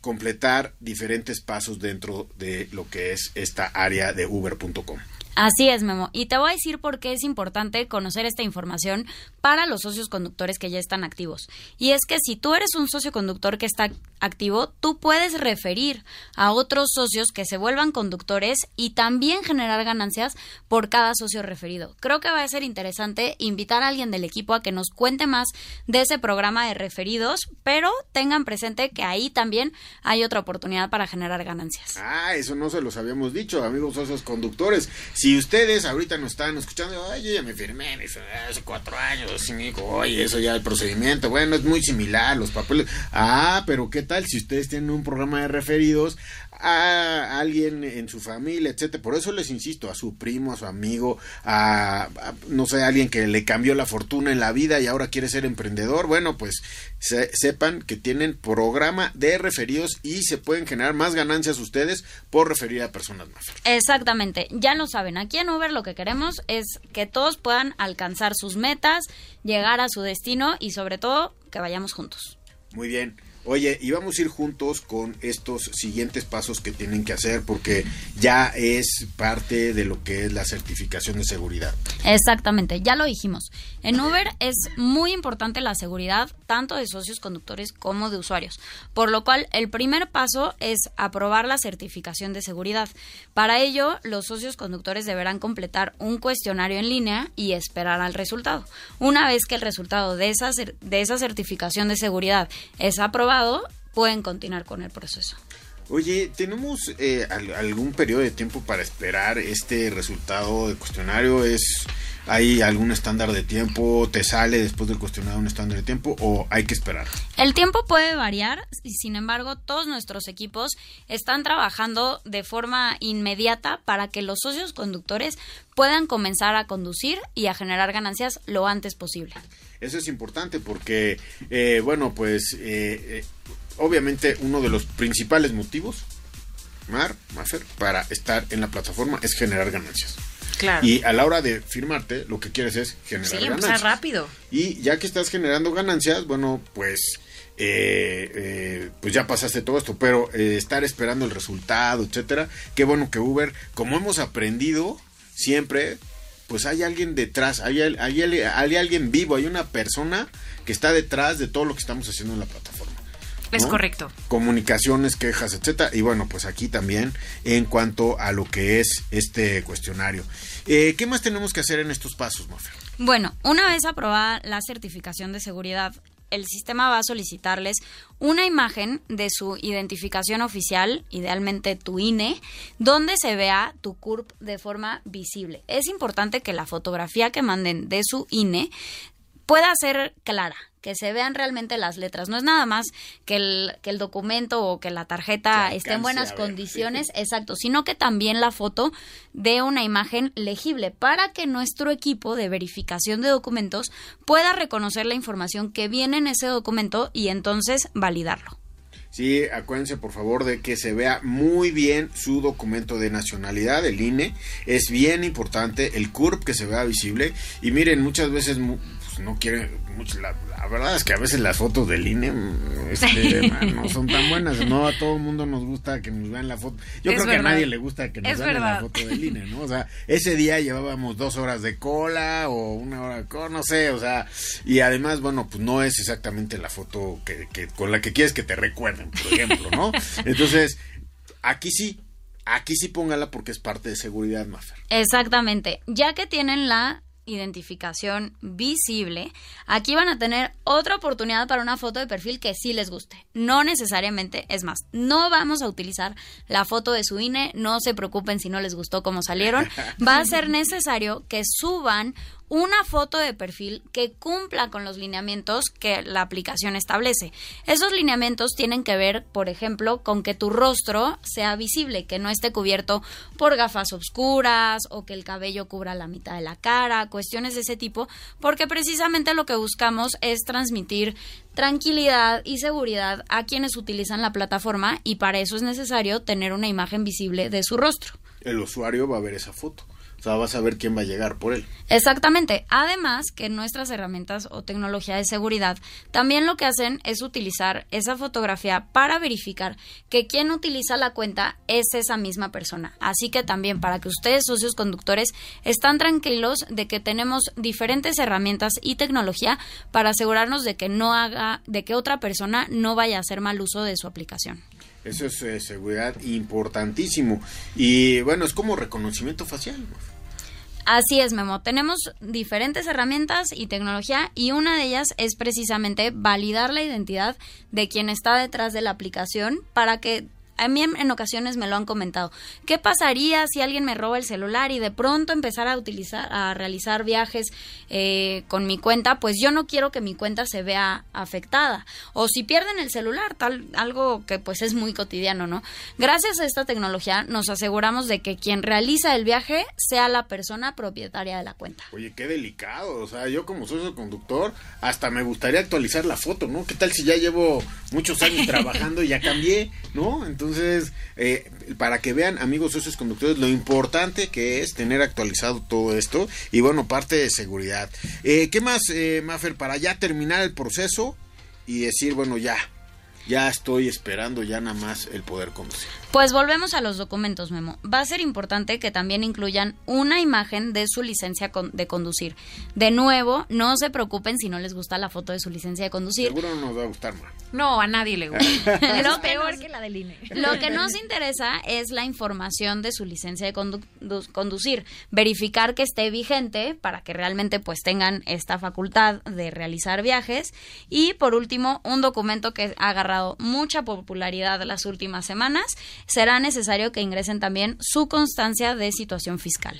completar diferentes pasos dentro de lo que es esta área de uber.com Así es, Memo. Y te voy a decir por qué es importante conocer esta información para los socios conductores que ya están activos. Y es que si tú eres un socio conductor que está activo, tú puedes referir a otros socios que se vuelvan conductores y también generar ganancias por cada socio referido. Creo que va a ser interesante invitar a alguien del equipo a que nos cuente más de ese programa de referidos, pero tengan presente que ahí también hay otra oportunidad para generar ganancias. Ah, eso no se los habíamos dicho, amigos socios conductores. Ustedes ahorita nos están escuchando, ay, yo ya me firmé, hace cuatro años, cinco, oye, eso ya el procedimiento, bueno, es muy similar, los papeles. Ah, pero ¿qué tal si ustedes tienen un programa de referidos a alguien en su familia, etcétera. Por eso les insisto, a su primo, a su amigo, a, no sé, a alguien que le cambió la fortuna en la vida y ahora quiere ser emprendedor. Bueno, pues sepan que tienen programa de referidos y se pueden generar más ganancias ustedes por referir a personas más. Exactamente, ya lo saben, aquí en Uber lo que queremos es que todos puedan alcanzar sus metas, llegar a su destino y sobre todo que vayamos juntos. Muy bien. Oye, y vamos a ir juntos con estos siguientes pasos que tienen que hacer porque ya es parte de lo que es la certificación de seguridad. Exactamente, ya lo dijimos. En Uber es muy importante la seguridad tanto de socios conductores como de usuarios, por lo cual el primer paso es aprobar la certificación de seguridad. Para ello, los socios conductores deberán completar un cuestionario en línea y esperar al resultado. Una vez que el resultado de esa, de esa certificación de seguridad es aprobado, pueden continuar con el proceso. Oye, ¿tenemos eh, algún periodo de tiempo para esperar este resultado de cuestionario? ¿Es ¿Hay algún estándar de tiempo? ¿Te sale después del cuestionario un estándar de tiempo o hay que esperar? El tiempo puede variar y sin embargo todos nuestros equipos están trabajando de forma inmediata para que los socios conductores puedan comenzar a conducir y a generar ganancias lo antes posible. Eso es importante porque, eh, bueno, pues eh, eh, obviamente uno de los principales motivos, Mar, Mafer, para estar en la plataforma es generar ganancias. Y a la hora de firmarte, lo que quieres es generar sí, ganancias. rápido. Y ya que estás generando ganancias, bueno, pues eh, pues ya pasaste todo esto, pero estar esperando el resultado, etcétera. Qué bueno que Uber, como hemos aprendido siempre, pues hay alguien detrás, hay, hay, hay, alguien vivo, hay una persona que está detrás de todo lo que estamos haciendo en la plataforma. Es correcto. Comunicaciones, quejas, etcétera. Y bueno, pues aquí también en cuanto a lo que es este cuestionario. Eh, ¿Qué más tenemos que hacer en estos pasos, Mafer? Bueno, una vez aprobada la certificación de seguridad, el sistema va a solicitarles una imagen de su identificación oficial, idealmente tu INE, donde se vea tu CURP de forma visible. Es importante que la fotografía que manden de su INE pueda ser clara, que se vean realmente las letras. No es nada más que el, que el documento o que la tarjeta esté en buenas condiciones, exacto, sino que también la foto dé una imagen legible para que nuestro equipo de verificación de documentos pueda reconocer la información que viene en ese documento y entonces validarlo. Sí, acuérdense por favor de que se vea muy bien su documento de nacionalidad, el INE. Es bien importante el CURP que se vea visible. Y miren, muchas veces no quieren mucho. La, verdad es que a veces las fotos del INE mm, no son tan buenas. No a todo el mundo nos gusta que nos vean la foto. Yo creo que a nadie le gusta que nos vean la foto del INE, ¿no? O sea, ese día llevábamos dos horas de cola o una hora de cola, no sé, o sea, y además, bueno, pues no es exactamente la foto que, que con la que quieres que te recuerden, por ejemplo, ¿no? Entonces, aquí sí, aquí sí póngala porque es parte de seguridad, Maffer. Exactamente. Ya que tienen la identificación visible, aquí van a tener otra oportunidad para una foto de perfil que sí les guste. No necesariamente, es más, no vamos a utilizar la foto de su INE, no se preocupen si no les gustó cómo salieron. Va a ser necesario que suban una foto de perfil que cumpla con los lineamientos que la aplicación establece. Esos lineamientos tienen que ver, por ejemplo, con que tu rostro sea visible, que no esté cubierto por gafas oscuras o que el cabello cubra la mitad de la cara, cuestiones de ese tipo, porque precisamente lo que buscamos es transmitir tranquilidad y seguridad a quienes utilizan la plataforma y para eso es necesario tener una imagen visible de su rostro. El usuario va a ver esa foto. O sea, vas a ver quién va a llegar por él. Exactamente. Además, que nuestras herramientas o tecnología de seguridad también lo que hacen es utilizar esa fotografía para verificar que quien utiliza la cuenta es esa misma persona. Así que también para que ustedes, socios conductores, están tranquilos de que tenemos diferentes herramientas y tecnología para asegurarnos de que no haga, de que otra persona no vaya a hacer mal uso de su aplicación. Eso es eh, seguridad importantísimo. Y bueno, es como reconocimiento facial. Así es, Memo. Tenemos diferentes herramientas y tecnología y una de ellas es precisamente validar la identidad de quien está detrás de la aplicación para que a mí en, ocasiones me lo han comentado. ¿Qué pasaría si alguien me roba el celular y de pronto empezar a utilizar, a realizar viajes eh, con mi cuenta? Pues yo no quiero que mi cuenta se vea afectada. O si pierden el celular, tal, algo que pues es muy cotidiano, ¿no? Gracias a esta tecnología nos aseguramos de que quien realiza el viaje sea la persona propietaria de la cuenta. Oye, qué delicado. O sea, yo como socio conductor, hasta me gustaría actualizar la foto, ¿no? ¿Qué tal si ya llevo muchos años trabajando y ya cambié, ¿no? Entonces, entonces, eh, para que vean, amigos socios conductores, lo importante que es tener actualizado todo esto y bueno, parte de seguridad. Eh, ¿Qué más, eh, Maffer, para ya terminar el proceso y decir, bueno, ya, ya estoy esperando ya nada más el poder conducir. Pues volvemos a los documentos, Memo. Va a ser importante que también incluyan una imagen de su licencia de conducir. De nuevo, no se preocupen si no les gusta la foto de su licencia de conducir. Seguro no nos va a gustar más. No, a nadie le gusta. lo peor que la del INE. Lo que nos interesa es la información de su licencia de conducir. Verificar que esté vigente para que realmente pues tengan esta facultad de realizar viajes. Y por último, un documento que ha agarrado mucha popularidad las últimas semanas será necesario que ingresen también su constancia de situación fiscal.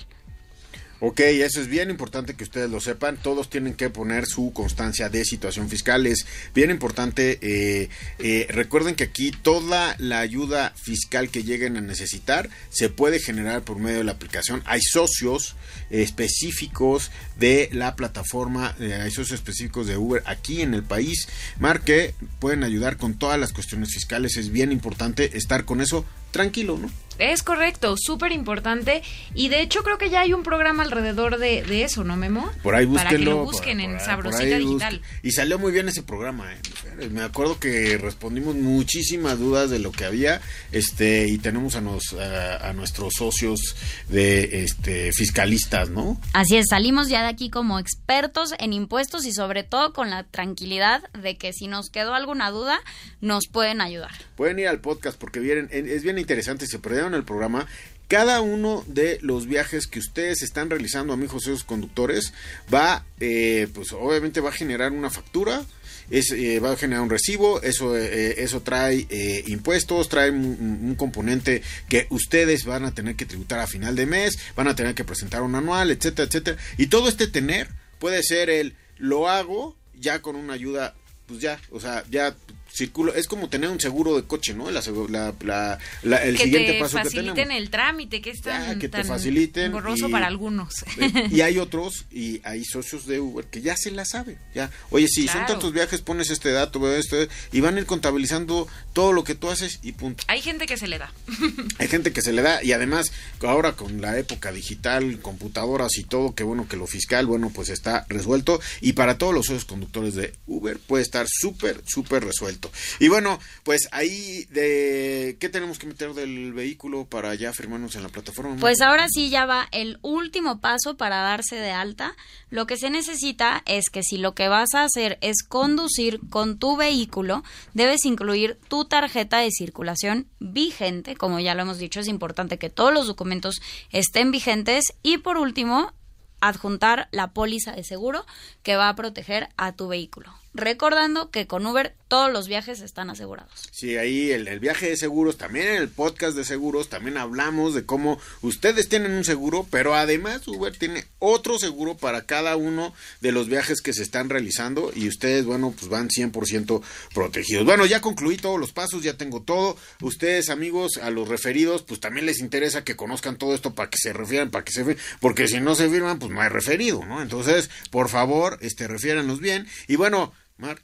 Ok, eso es bien importante que ustedes lo sepan. Todos tienen que poner su constancia de situación fiscal. Es bien importante. Eh, eh, recuerden que aquí toda la ayuda fiscal que lleguen a necesitar se puede generar por medio de la aplicación. Hay socios específicos de la plataforma, eh, hay socios específicos de Uber aquí en el país. Marque pueden ayudar con todas las cuestiones fiscales. Es bien importante estar con eso tranquilo, ¿no? Es correcto, súper importante. Y de hecho creo que ya hay un programa alrededor de, de eso, ¿no, Memo? Por ahí búsquenlo. Para que lo busquen por- en por ahí- Sabrosita Digital. Y salió muy bien ese programa, ¿eh? Me acuerdo que respondimos muchísimas dudas de lo que había, este, y tenemos a, nos, a, a nuestros socios de este fiscalistas, ¿no? Así es, salimos ya de aquí como expertos en impuestos y sobre todo con la tranquilidad de que si nos quedó alguna duda, nos pueden ayudar. Pueden ir al podcast porque vienen, es bien interesante, se perdieron el programa. Cada uno de los viajes que ustedes están realizando, amigos esos conductores, va, eh, pues obviamente va a generar una factura, es, eh, va a generar un recibo, eso, eh, eso trae eh, impuestos, trae un, un componente que ustedes van a tener que tributar a final de mes, van a tener que presentar un anual, etcétera, etcétera. Y todo este tener puede ser el lo hago ya con una ayuda, pues ya, o sea, ya circulo, es como tener un seguro de coche, ¿no? La, segu- la- la- la- el que siguiente te paso que faciliten tenemos. el trámite, que es tan, que te faciliten engorroso y- para algunos. Y hay otros, y hay socios de Uber que ya se la saben. Ya, oye, si son tantos viajes, pones este dato, este, y van a ir contabilizando todo lo que tú haces y punto. Hay gente que se le da. Hay gente que se le da, y además, ahora con la época digital, computadoras y todo, que bueno, que lo fiscal, bueno, pues está resuelto. Y para todos los socios conductores de Uber puede estar súper, súper resuelto. Y bueno, pues ahí, de ¿qué tenemos que meter del vehículo para ya firmarnos en la plataforma? Pues ahora sí ya va el último paso para darse de alta. Lo que se necesita es que si lo que vas a hacer es conducir con tu vehículo, debes incluir tu tarjeta de circulación vigente. Como ya lo hemos dicho, es importante que todos los documentos estén vigentes. Y por último, adjuntar la póliza de seguro que va a proteger a tu vehículo. Recordando que con Uber todos los viajes están asegurados. Sí, ahí el, el viaje de seguros, también en el podcast de seguros, también hablamos de cómo ustedes tienen un seguro, pero además Uber tiene otro seguro para cada uno de los viajes que se están realizando y ustedes, bueno, pues van 100% protegidos. Bueno, ya concluí todos los pasos, ya tengo todo. Ustedes, amigos, a los referidos, pues también les interesa que conozcan todo esto para que se refieran, para que se firmen, porque si no se firman, pues no hay referido, ¿no? Entonces, por favor, este, refiéranos bien. Y bueno, Mar,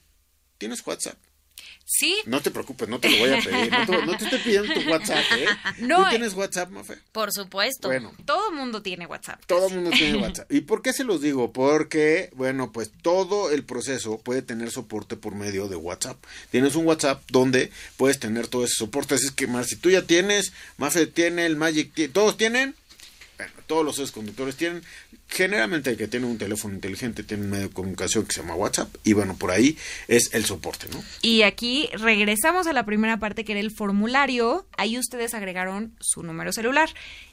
¿tienes WhatsApp? Sí, No te preocupes, no te lo voy a pedir. No te, no te estoy pidiendo tu WhatsApp, ¿eh? No, ¿Tú eh. tienes WhatsApp, Mafe? Por supuesto. Bueno, todo mundo tiene WhatsApp. todo el mundo tiene WhatsApp. ¿Y por qué se los digo? Porque, bueno, pues todo el proceso puede tener soporte por medio de WhatsApp. Tienes un WhatsApp donde puedes tener todo ese soporte. Así es que, Mar, si tú ya tienes, Mafe tiene, el Magic, tie- ¿todos tienen? Bueno, todos los conductores tienen. Generalmente el que tiene un teléfono inteligente tiene un medio de comunicación que se llama WhatsApp. Y bueno, por ahí es el soporte, ¿no? Y aquí regresamos a la primera parte que era el formulario. Ahí ustedes agregaron su número celular.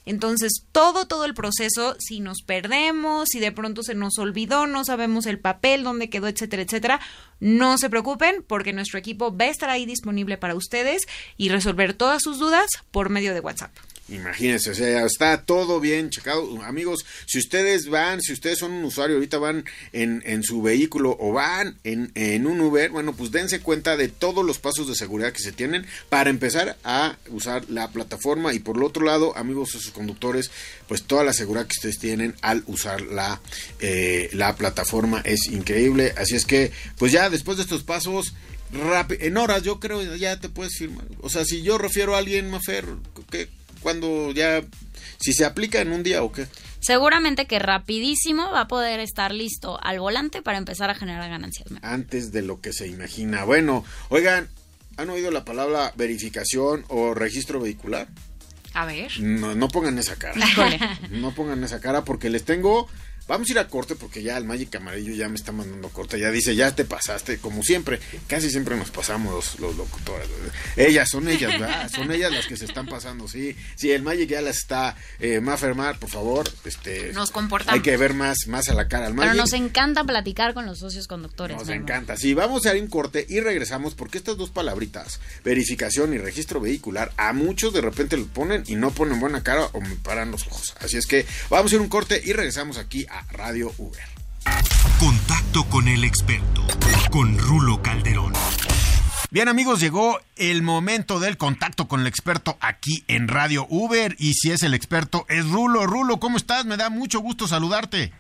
Entonces, todo, todo el proceso, si nos perdemos, si de pronto se nos olvidó, no sabemos el papel, dónde quedó, etcétera, etcétera, no se preocupen porque nuestro equipo va a estar ahí disponible para ustedes y resolver todas sus dudas por medio de WhatsApp. Imagínense, o sea, está todo bien Amigos, si ustedes van, si ustedes son un usuario, ahorita van en, su vehículo o van en, un Uber, bueno, pues dense cuenta de todos los pasos de seguridad que se tienen para empezar a usar la plataforma. Y por el otro lado, amigos, sus conductores, pues toda la seguridad que ustedes tienen al usar la, eh, la plataforma es increíble. Así es que, pues ya después de estos pasos, en horas yo creo ya te puedes firmar. O sea, si yo refiero a alguien, Mafer, ¿qué? Cuando ya, si se aplica en un día o qué. Seguramente que rapidísimo va a poder estar listo al volante para empezar a generar ganancias. Antes de lo que se imagina. Bueno, oigan, ¿han oído la palabra verificación o registro vehicular? A ver. No, no pongan esa cara. No pongan esa cara porque les tengo. Vamos a ir a corte porque ya el Magic Amarillo ya me está mandando corte. Ya dice, ya te pasaste, como siempre. Casi siempre nos pasamos los, los locutores. Ellas, son ellas, ¿verdad? Son ellas las que se están pasando, sí. Sí, el Magic ya las está. Eh, Mafermar, por favor. Este, Nos comportamos. Hay que ver más, más a la cara al Pero Magic. nos encanta platicar con los socios conductores. Nos encanta. Sí, vamos a ir a un corte y regresamos porque estas dos palabritas, verificación y registro vehicular, a muchos de repente lo ponen y no ponen buena cara o me paran los ojos. Así es que vamos a ir a un corte y regresamos aquí a Radio Uber. Contacto con el experto, con Rulo Calderón. Bien amigos, llegó el momento del contacto con el experto aquí en Radio Uber y si es el experto es Rulo. Rulo, ¿cómo estás? Me da mucho gusto saludarte.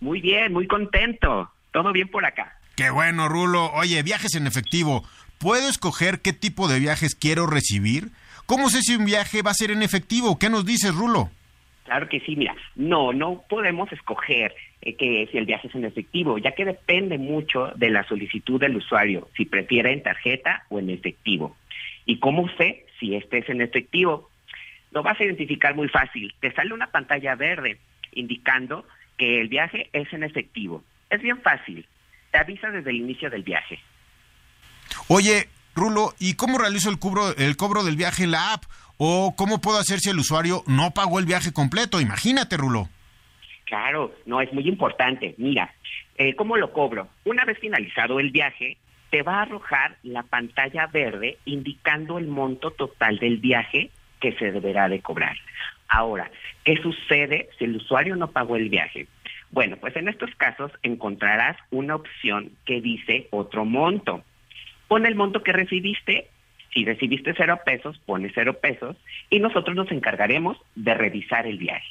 Muy bien, muy contento. Todo bien por acá. Qué bueno, Rulo. Oye, viajes en efectivo. ¿puedo escoger qué tipo de viajes quiero recibir? ¿Cómo sé si un viaje va a ser en efectivo? ¿Qué nos dices, Rulo? Claro que sí, mira, no, no podemos escoger eh, que si el viaje es en efectivo, ya que depende mucho de la solicitud del usuario, si prefiere en tarjeta o en efectivo. ¿Y cómo sé si este es en efectivo? Lo vas a identificar muy fácil. Te sale una pantalla verde indicando que el viaje es en efectivo. Es bien fácil. Te avisa desde el inicio del viaje. Oye, Rulo, ¿y cómo realizo el cobro, el cobro del viaje en la app? ¿O cómo puedo hacer si el usuario no pagó el viaje completo? Imagínate, Rulo. Claro, no, es muy importante. Mira, eh, ¿cómo lo cobro? Una vez finalizado el viaje, te va a arrojar la pantalla verde indicando el monto total del viaje que se deberá de cobrar. Ahora, ¿qué sucede si el usuario no pagó el viaje? Bueno, pues en estos casos encontrarás una opción que dice otro monto. Pon el monto que recibiste si recibiste cero pesos, pones cero pesos y nosotros nos encargaremos de revisar el viaje.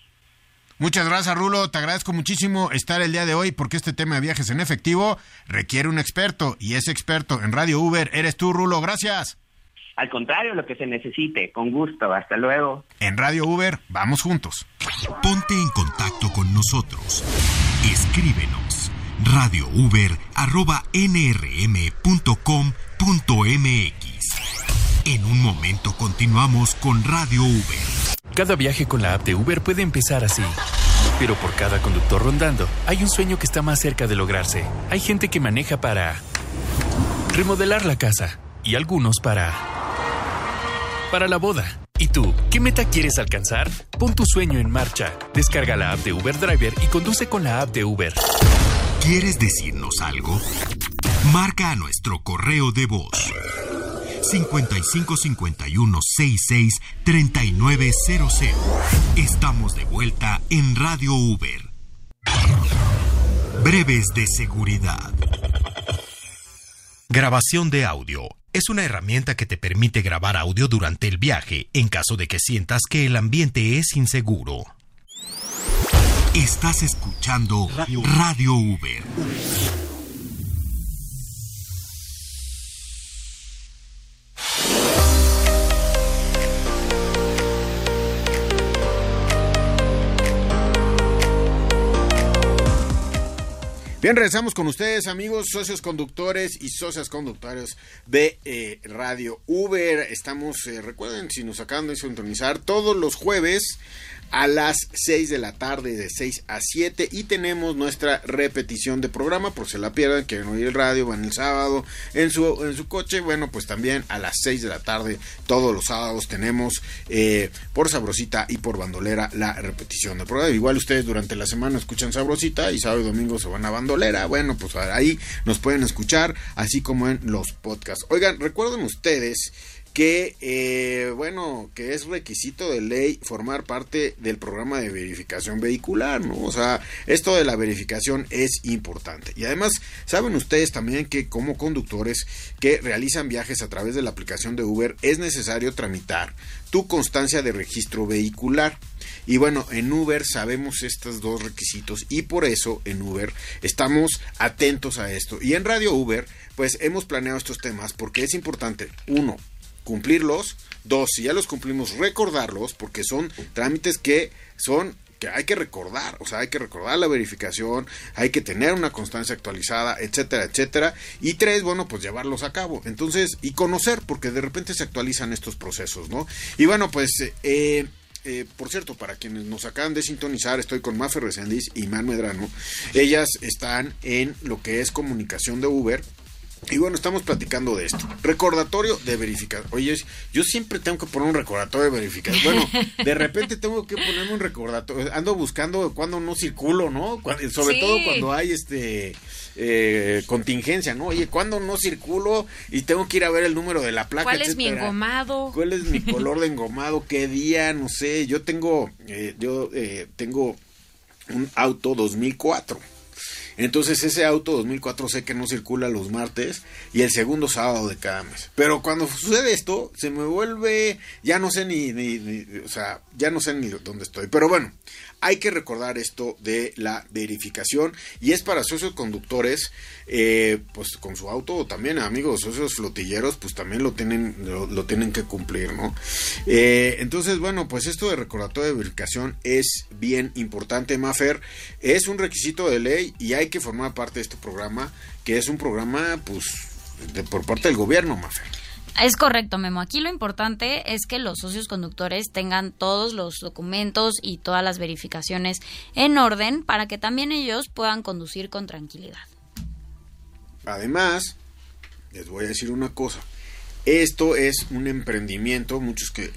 Muchas gracias, Rulo. Te agradezco muchísimo estar el día de hoy porque este tema de viajes en efectivo requiere un experto y ese experto en Radio Uber eres tú, Rulo. Gracias. Al contrario, lo que se necesite. Con gusto. Hasta luego. En Radio Uber, vamos juntos. Ponte en contacto con nosotros. Escríbenos radiouber.nrm.com.mx en un momento continuamos con Radio Uber. Cada viaje con la app de Uber puede empezar así. Pero por cada conductor rondando, hay un sueño que está más cerca de lograrse. Hay gente que maneja para remodelar la casa y algunos para para la boda. ¿Y tú, qué meta quieres alcanzar? Pon tu sueño en marcha. Descarga la app de Uber Driver y conduce con la app de Uber. ¿Quieres decirnos algo? Marca a nuestro correo de voz 5551 66 3900. Estamos de vuelta en Radio Uber. Breves de seguridad. Grabación de audio. Es una herramienta que te permite grabar audio durante el viaje en caso de que sientas que el ambiente es inseguro. Estás escuchando Radio, Uber. Bien, regresamos con ustedes, amigos, socios conductores y socias conductores de eh, Radio Uber. Estamos, eh, recuerden, si nos acaban de sintonizar, todos los jueves a las 6 de la tarde, de 6 a 7. Y tenemos nuestra repetición de programa, por si la pierden, quieren oír el radio, van el sábado en su, en su coche. Bueno, pues también a las 6 de la tarde, todos los sábados, tenemos eh, por Sabrosita y por Bandolera la repetición del programa. Igual ustedes durante la semana escuchan Sabrosita y sábado y domingo se van a Bandolera. Bueno, pues ahí nos pueden escuchar, así como en los podcasts. Oigan, recuerden ustedes que, eh, bueno, que es requisito de ley formar parte del programa de verificación vehicular, ¿no? O sea, esto de la verificación es importante. Y además, saben ustedes también que como conductores que realizan viajes a través de la aplicación de Uber, es necesario tramitar tu constancia de registro vehicular. Y bueno, en Uber sabemos estos dos requisitos y por eso en Uber estamos atentos a esto. Y en Radio Uber, pues hemos planeado estos temas porque es importante, uno, cumplirlos. Dos, si ya los cumplimos, recordarlos, porque son trámites que son que hay que recordar, o sea, hay que recordar la verificación, hay que tener una constancia actualizada, etcétera, etcétera. Y tres, bueno, pues llevarlos a cabo. Entonces, y conocer, porque de repente se actualizan estos procesos, ¿no? Y bueno, pues, eh, eh, por cierto, para quienes nos acaban de sintonizar, estoy con Mafe Resendiz y Man Medrano. Ellas están en lo que es comunicación de Uber y bueno, estamos platicando de esto. Recordatorio de verificación. Oye, yo siempre tengo que poner un recordatorio de verificación. Bueno, de repente tengo que ponerme un recordatorio. Ando buscando cuando no circulo, ¿no? sobre todo cuando hay este eh, contingencia, ¿no? Oye, cuando no circulo y tengo que ir a ver el número de la placa. ¿Cuál es mi engomado? ¿Cuál es mi color de engomado? ¿Qué día? No sé. Yo tengo, eh, yo eh, tengo un auto 2004 Entonces ese auto 2004 sé que no circula los martes y el segundo sábado de cada mes. Pero cuando sucede esto, se me vuelve, ya no sé ni, ni, ni o sea, ya no sé ni dónde estoy. Pero bueno, hay que recordar esto de la verificación y es para socios conductores, eh, pues con su auto también amigos socios flotilleros, pues también lo tienen, lo, tienen que cumplir, ¿no? Eh, entonces, bueno, pues esto de recordatorio de verificación es bien importante, Mafer, es un requisito de ley y hay que formar parte de este programa, que es un programa, pues, de, por parte del gobierno, Mafer. Es correcto, Memo. Aquí lo importante es que los socios conductores tengan todos los documentos y todas las verificaciones en orden para que también ellos puedan conducir con tranquilidad. Además, les voy a decir una cosa. Esto es un emprendimiento, muchos que,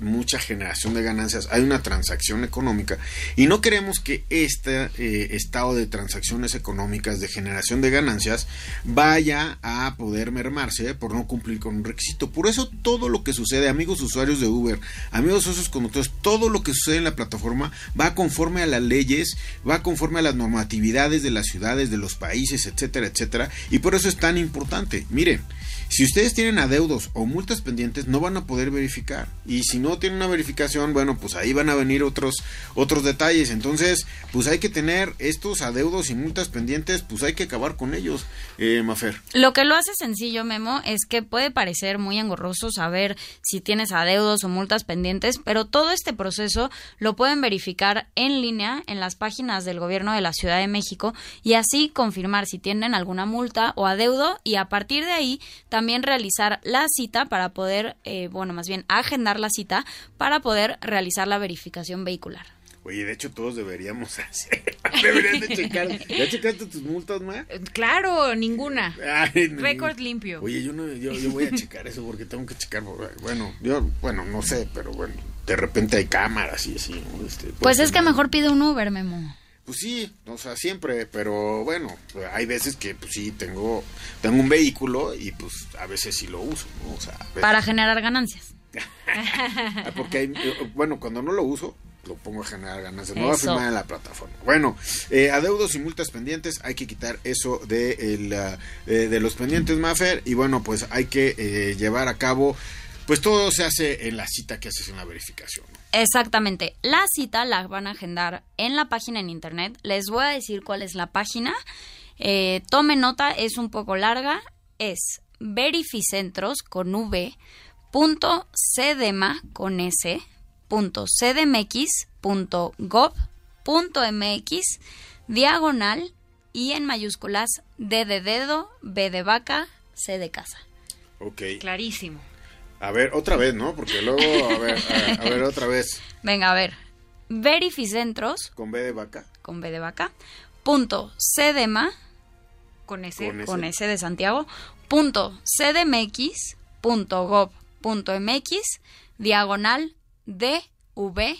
mucha generación de ganancias, hay una transacción económica y no queremos que este eh, estado de transacciones económicas de generación de ganancias vaya a poder mermarse por no cumplir con un requisito. Por eso todo lo que sucede, amigos usuarios de Uber, amigos socios conductores, todo lo que sucede en la plataforma va conforme a las leyes, va conforme a las normatividades de las ciudades, de los países, etcétera, etcétera, y por eso es tan importante. Miren, si ustedes tienen adeudos o multas pendientes, no van a poder verificar. Y si no tienen una verificación, bueno, pues ahí van a venir otros, otros detalles. Entonces, pues hay que tener estos adeudos y multas pendientes, pues hay que acabar con ellos, eh, Mafer. Lo que lo hace sencillo, Memo, es que puede parecer muy engorroso saber si tienes adeudos o multas pendientes, pero todo este proceso lo pueden verificar en línea en las páginas del gobierno de la Ciudad de México y así confirmar si tienen alguna multa o adeudo y a partir de ahí también realizar la cita para poder, eh, bueno, más bien agendar la cita para poder realizar la verificación vehicular. Oye, de hecho todos deberíamos hacer. Deberían de checar. ¿Ya checaste tus multas, ma? Claro, ninguna. Récord limpio. Oye, yo, no, yo, yo, voy a checar eso porque tengo que checar. Bueno, yo, bueno, no sé, pero bueno, de repente hay cámaras y así. Este, pues es que mejor pide un Uber, Memo. Pues sí, o sea, siempre, pero bueno, hay veces que pues sí tengo tengo un vehículo y pues a veces sí lo uso, O sea, para generar ganancias. Porque hay, bueno, cuando no lo uso, lo pongo a generar ganancias. No va a firmar en la plataforma. Bueno, eh, adeudos y multas pendientes, hay que quitar eso de, el, eh, de los pendientes, Maffer. Y bueno, pues hay que eh, llevar a cabo, pues todo se hace en la cita que haces en la verificación. Exactamente. La cita la van a agendar en la página en internet. Les voy a decir cuál es la página. Eh, tome nota, es un poco larga. Es verificentros con v punto cdema con s punto cdmx punto gov punto mx diagonal y en mayúsculas D de dedo, B de vaca, C de casa. Ok. Clarísimo. A ver, otra vez, ¿no? Porque luego, a ver, a, ver, otra vez. Venga, a ver. Verificentros. Con B de vaca. Con B de vaca. Punto CDMA. Con S. Con S, de Santiago. Punto CDMX. Punto gov. Punto MX. Diagonal DVC.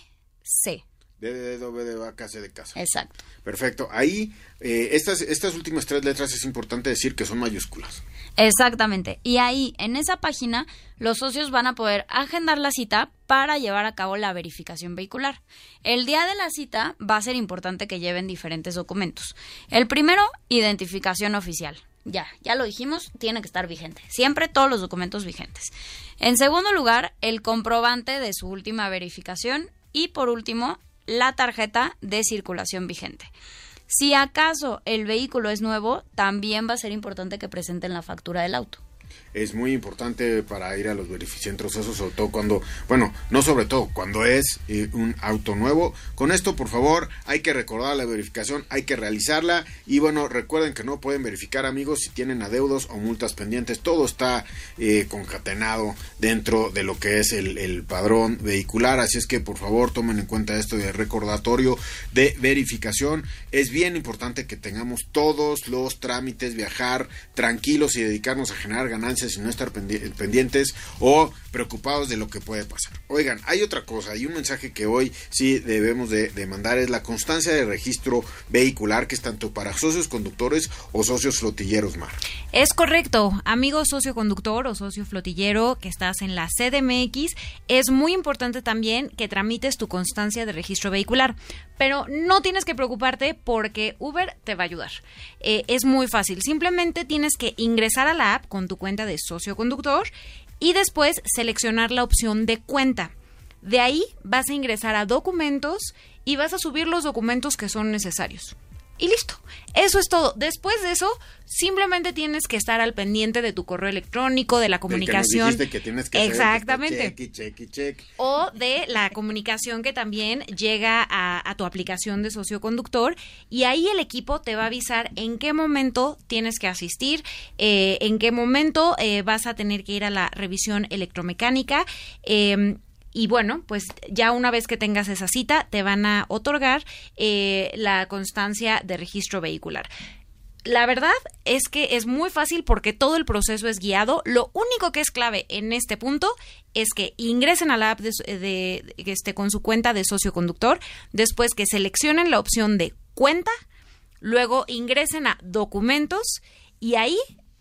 D de B de vaca, C de casa. Exacto. Perfecto. Ahí, eh, estas, estas últimas tres letras es importante decir que son mayúsculas. Exactamente. Y ahí, en esa página, los socios van a poder agendar la cita para llevar a cabo la verificación vehicular. El día de la cita va a ser importante que lleven diferentes documentos. El primero, identificación oficial. Ya, ya lo dijimos, tiene que estar vigente. Siempre todos los documentos vigentes. En segundo lugar, el comprobante de su última verificación. Y por último, la tarjeta de circulación vigente. Si acaso el vehículo es nuevo, también va a ser importante que presenten la factura del auto es muy importante para ir a los verificentros, eso sobre todo cuando, bueno, no sobre todo, cuando es eh, un auto nuevo. Con esto, por favor, hay que recordar la verificación, hay que realizarla y bueno, recuerden que no pueden verificar amigos si tienen adeudos o multas pendientes, todo está eh, concatenado dentro de lo que es el, el padrón vehicular, así es que por favor tomen en cuenta esto de recordatorio de verificación. Es bien importante que tengamos todos los trámites, viajar tranquilos y dedicarnos a generar ganancias y no estar pendientes o preocupados de lo que puede pasar. Oigan, hay otra cosa y un mensaje que hoy sí debemos de, mandar es la constancia de registro vehicular que es tanto para socios conductores o socios flotilleros más. Es correcto, amigo socio conductor o socio flotillero que estás en la CDMX, es muy importante también que tramites tu constancia de registro vehicular, pero no tienes que preocuparte porque Uber te va a ayudar. Eh, es muy fácil, simplemente tienes que ingresar a la app con tu cuenta de socio conductor y después seleccionar la opción de cuenta. De ahí vas a ingresar a documentos y vas a subir los documentos que son necesarios y listo. Eso es todo. Después de eso, simplemente tienes que estar al pendiente de tu correo electrónico, de la comunicación. Que, tienes que Exactamente. O de la comunicación que también llega a, tu aplicación de socioconductor y ahí el equipo te va a avisar en qué momento tienes que asistir, eh, en qué momento eh, vas a tener que ir a la revisión electromecánica. Eh, y bueno, pues ya una vez que tengas esa cita, te van a otorgar eh, la constancia de registro vehicular. La verdad es que es muy fácil porque todo el proceso es guiado. Lo único que es clave en este punto es que ingresen a la app de, este, con su cuenta de socio conductor, después que seleccionen la opción de cuenta, luego ingresen a documentos y ahí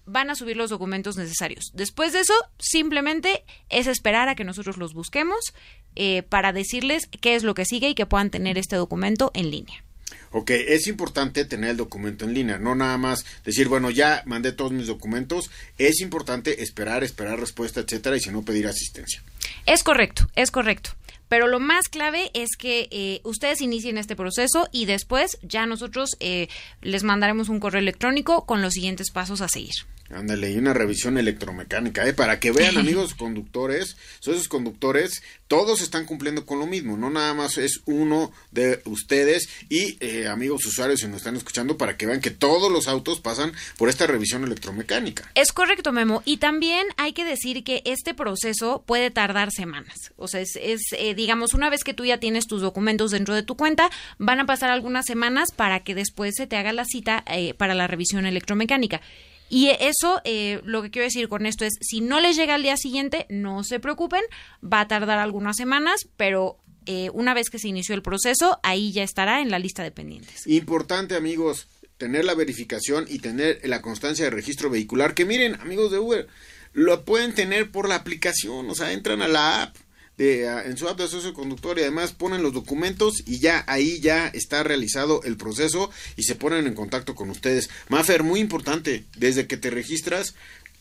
van a subir los documentos necesarios. Después de eso, simplemente es esperar a que nosotros los busquemos eh, para decirles qué es lo que sigue y que puedan tener este documento en línea. Ok, es importante tener el documento en línea, no nada más decir, bueno, ya mandé todos mis documentos, es importante esperar, esperar respuesta, etcétera, y si no pedir asistencia. Es correcto, es correcto. Pero lo más clave es que eh, ustedes inicien este proceso y después ya nosotros eh, les mandaremos un correo electrónico con los siguientes pasos a seguir. Ándale, y una revisión electromecánica, ¿eh? Para que vean, amigos conductores, esos conductores, todos están cumpliendo con lo mismo, no nada más es uno de ustedes y eh, amigos usuarios si nos están escuchando para que vean que todos los autos pasan por esta revisión electromecánica. Es correcto, Memo, y también hay que decir que este proceso puede tardar semanas, o sea, es, eh, digamos, una vez que tú ya tienes tus documentos dentro de tu cuenta, van a pasar algunas semanas para que después se te haga la cita eh, para la revisión electromecánica. Y eso, eh, lo que quiero decir con esto es, si no les llega al día siguiente, no se preocupen, va a tardar algunas semanas, pero eh, una vez que se inició el proceso, ahí ya estará en la lista de pendientes. Importante, amigos, tener la verificación y tener la constancia de registro vehicular, que miren, amigos de Uber, lo pueden tener por la aplicación, o sea, entran a la app, de, ah, en su app de socio conductor y además ponen los documentos y ya ahí ya está realizado el proceso y se ponen en contacto con ustedes. Mafer, muy importante, desde que te registras,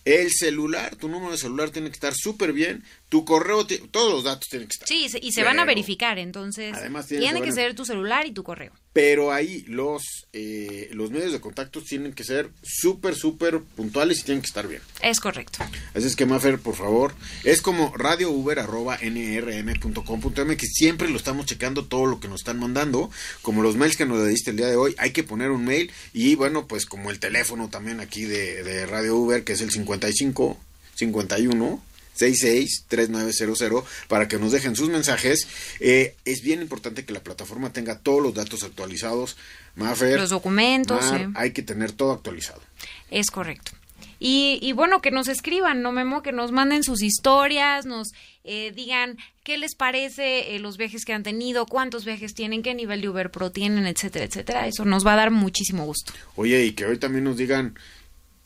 el celular, tu número de celular tiene que estar súper bien tu correo, todos los datos tienen que estar. Sí, y se van a verificar, entonces tiene que ser tu celular y tu correo. Pero ahí los, eh, los medios de contacto tienen que ser súper, súper puntuales y tienen que estar bien. Es correcto. Así es que, Mafer, por favor, es como radiouber.nrm.com.m que siempre lo estamos checando todo lo que nos están mandando, como los mails que nos diste el día de hoy, hay que poner un mail y bueno, pues como el teléfono también aquí de, de Radio Uber, que es el 55 51 663900 para que nos dejen sus mensajes. Eh, es bien importante que la plataforma tenga todos los datos actualizados. Mafer, los documentos. Hay que tener todo actualizado. Es correcto. Y, bueno, que nos escriban, no Memo, que nos manden sus historias, nos eh, digan qué les parece eh, los viajes que han tenido, cuántos viajes tienen, qué nivel de Uber Pro tienen, etcétera, etcétera. Eso nos va a dar muchísimo gusto. Oye, y que hoy también nos digan,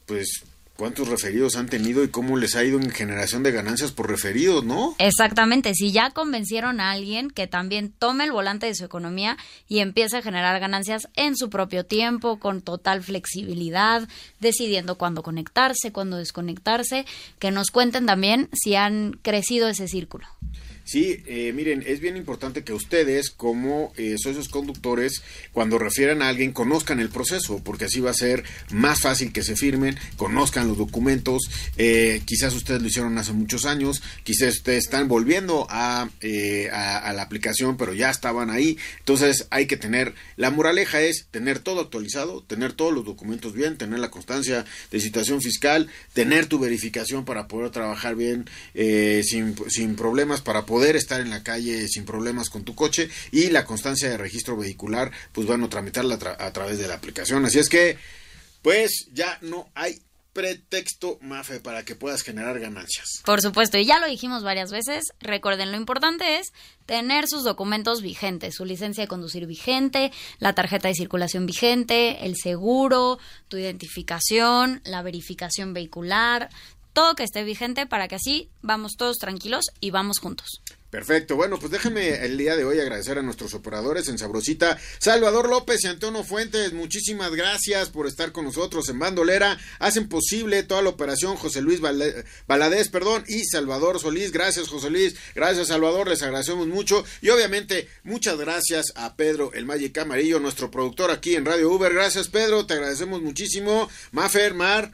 pues, cuántos referidos han tenido y cómo les ha ido en generación de ganancias por referidos, ¿no? Exactamente, si ya convencieron a alguien que también tome el volante de su economía y empiece a generar ganancias en su propio tiempo, con total flexibilidad, decidiendo cuándo conectarse, cuándo desconectarse, que nos cuenten también si han crecido ese círculo. Sí, eh, miren, es bien importante que ustedes como eh, socios conductores, cuando refieran a alguien, conozcan el proceso, porque así va a ser más fácil que se firmen, conozcan los documentos. Eh, quizás ustedes lo hicieron hace muchos años, quizás ustedes están volviendo a, a, la aplicación, pero ya estaban ahí. Entonces hay que tener, la moraleja es tener todo actualizado, tener todos los documentos bien, tener la constancia de situación fiscal, tener tu verificación para poder trabajar bien sin, sin problemas, para poder poder estar en la calle sin problemas con tu coche y la constancia de registro vehicular, pues bueno, tramitarla a través de la aplicación. Así es que, pues ya no hay pretexto, Mafe, para que puedas generar ganancias. Por supuesto, y ya lo dijimos varias veces, recuerden, lo importante es tener sus documentos vigentes, su licencia de conducir vigente, la tarjeta de circulación vigente, el seguro, tu identificación, la verificación vehicular, todo que esté vigente para que así vamos todos tranquilos y vamos juntos. Perfecto, bueno, pues déjame el día de hoy agradecer a nuestros operadores en Sabrosita, Salvador López y Antonio Fuentes, muchísimas gracias por estar con nosotros en Bandolera, hacen posible toda la operación José Luis Valadez, perdón, y Salvador Solís, gracias José Luis, gracias Salvador, les agradecemos mucho. Y obviamente muchas gracias a Pedro el Magic Amarillo, nuestro productor aquí en Radio Uber, gracias Pedro, te agradecemos muchísimo, Mafer, Mar.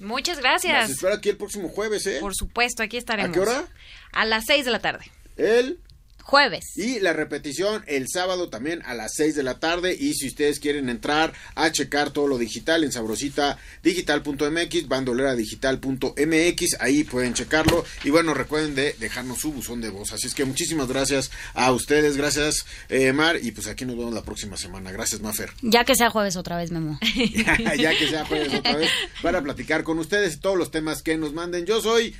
Muchas gracias. Nos espero aquí el próximo jueves, ¿eh? Por supuesto, aquí estaremos. ¿A qué hora? A las seis de la tarde. El jueves. Y la repetición el sábado también a las 6 de la tarde. Y si ustedes quieren entrar a checar todo lo digital en sabrositadigital.mx, bandoleradigital.mx, ahí pueden checarlo. Y bueno, recuerden de dejarnos su buzón de voz. Así es que muchísimas gracias a ustedes. Gracias, eh, Mar. Y pues aquí nos vemos la próxima semana. Gracias, Mafer. Ya que sea jueves otra vez, Memo. ya que sea jueves otra vez. Para platicar con ustedes todos los temas que nos manden. Yo soy.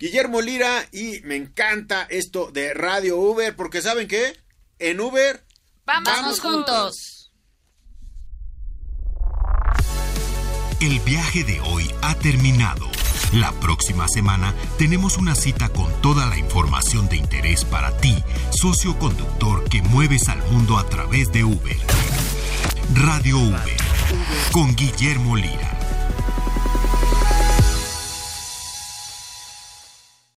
Guillermo Lira y me encanta esto de Radio Uber porque ¿saben qué? En Uber vamos, juntos. El viaje de hoy ha terminado. La próxima semana tenemos una cita con toda la información de interés para ti, socio conductor que mueves al mundo a través de Uber. Radio Uber con Guillermo Lira.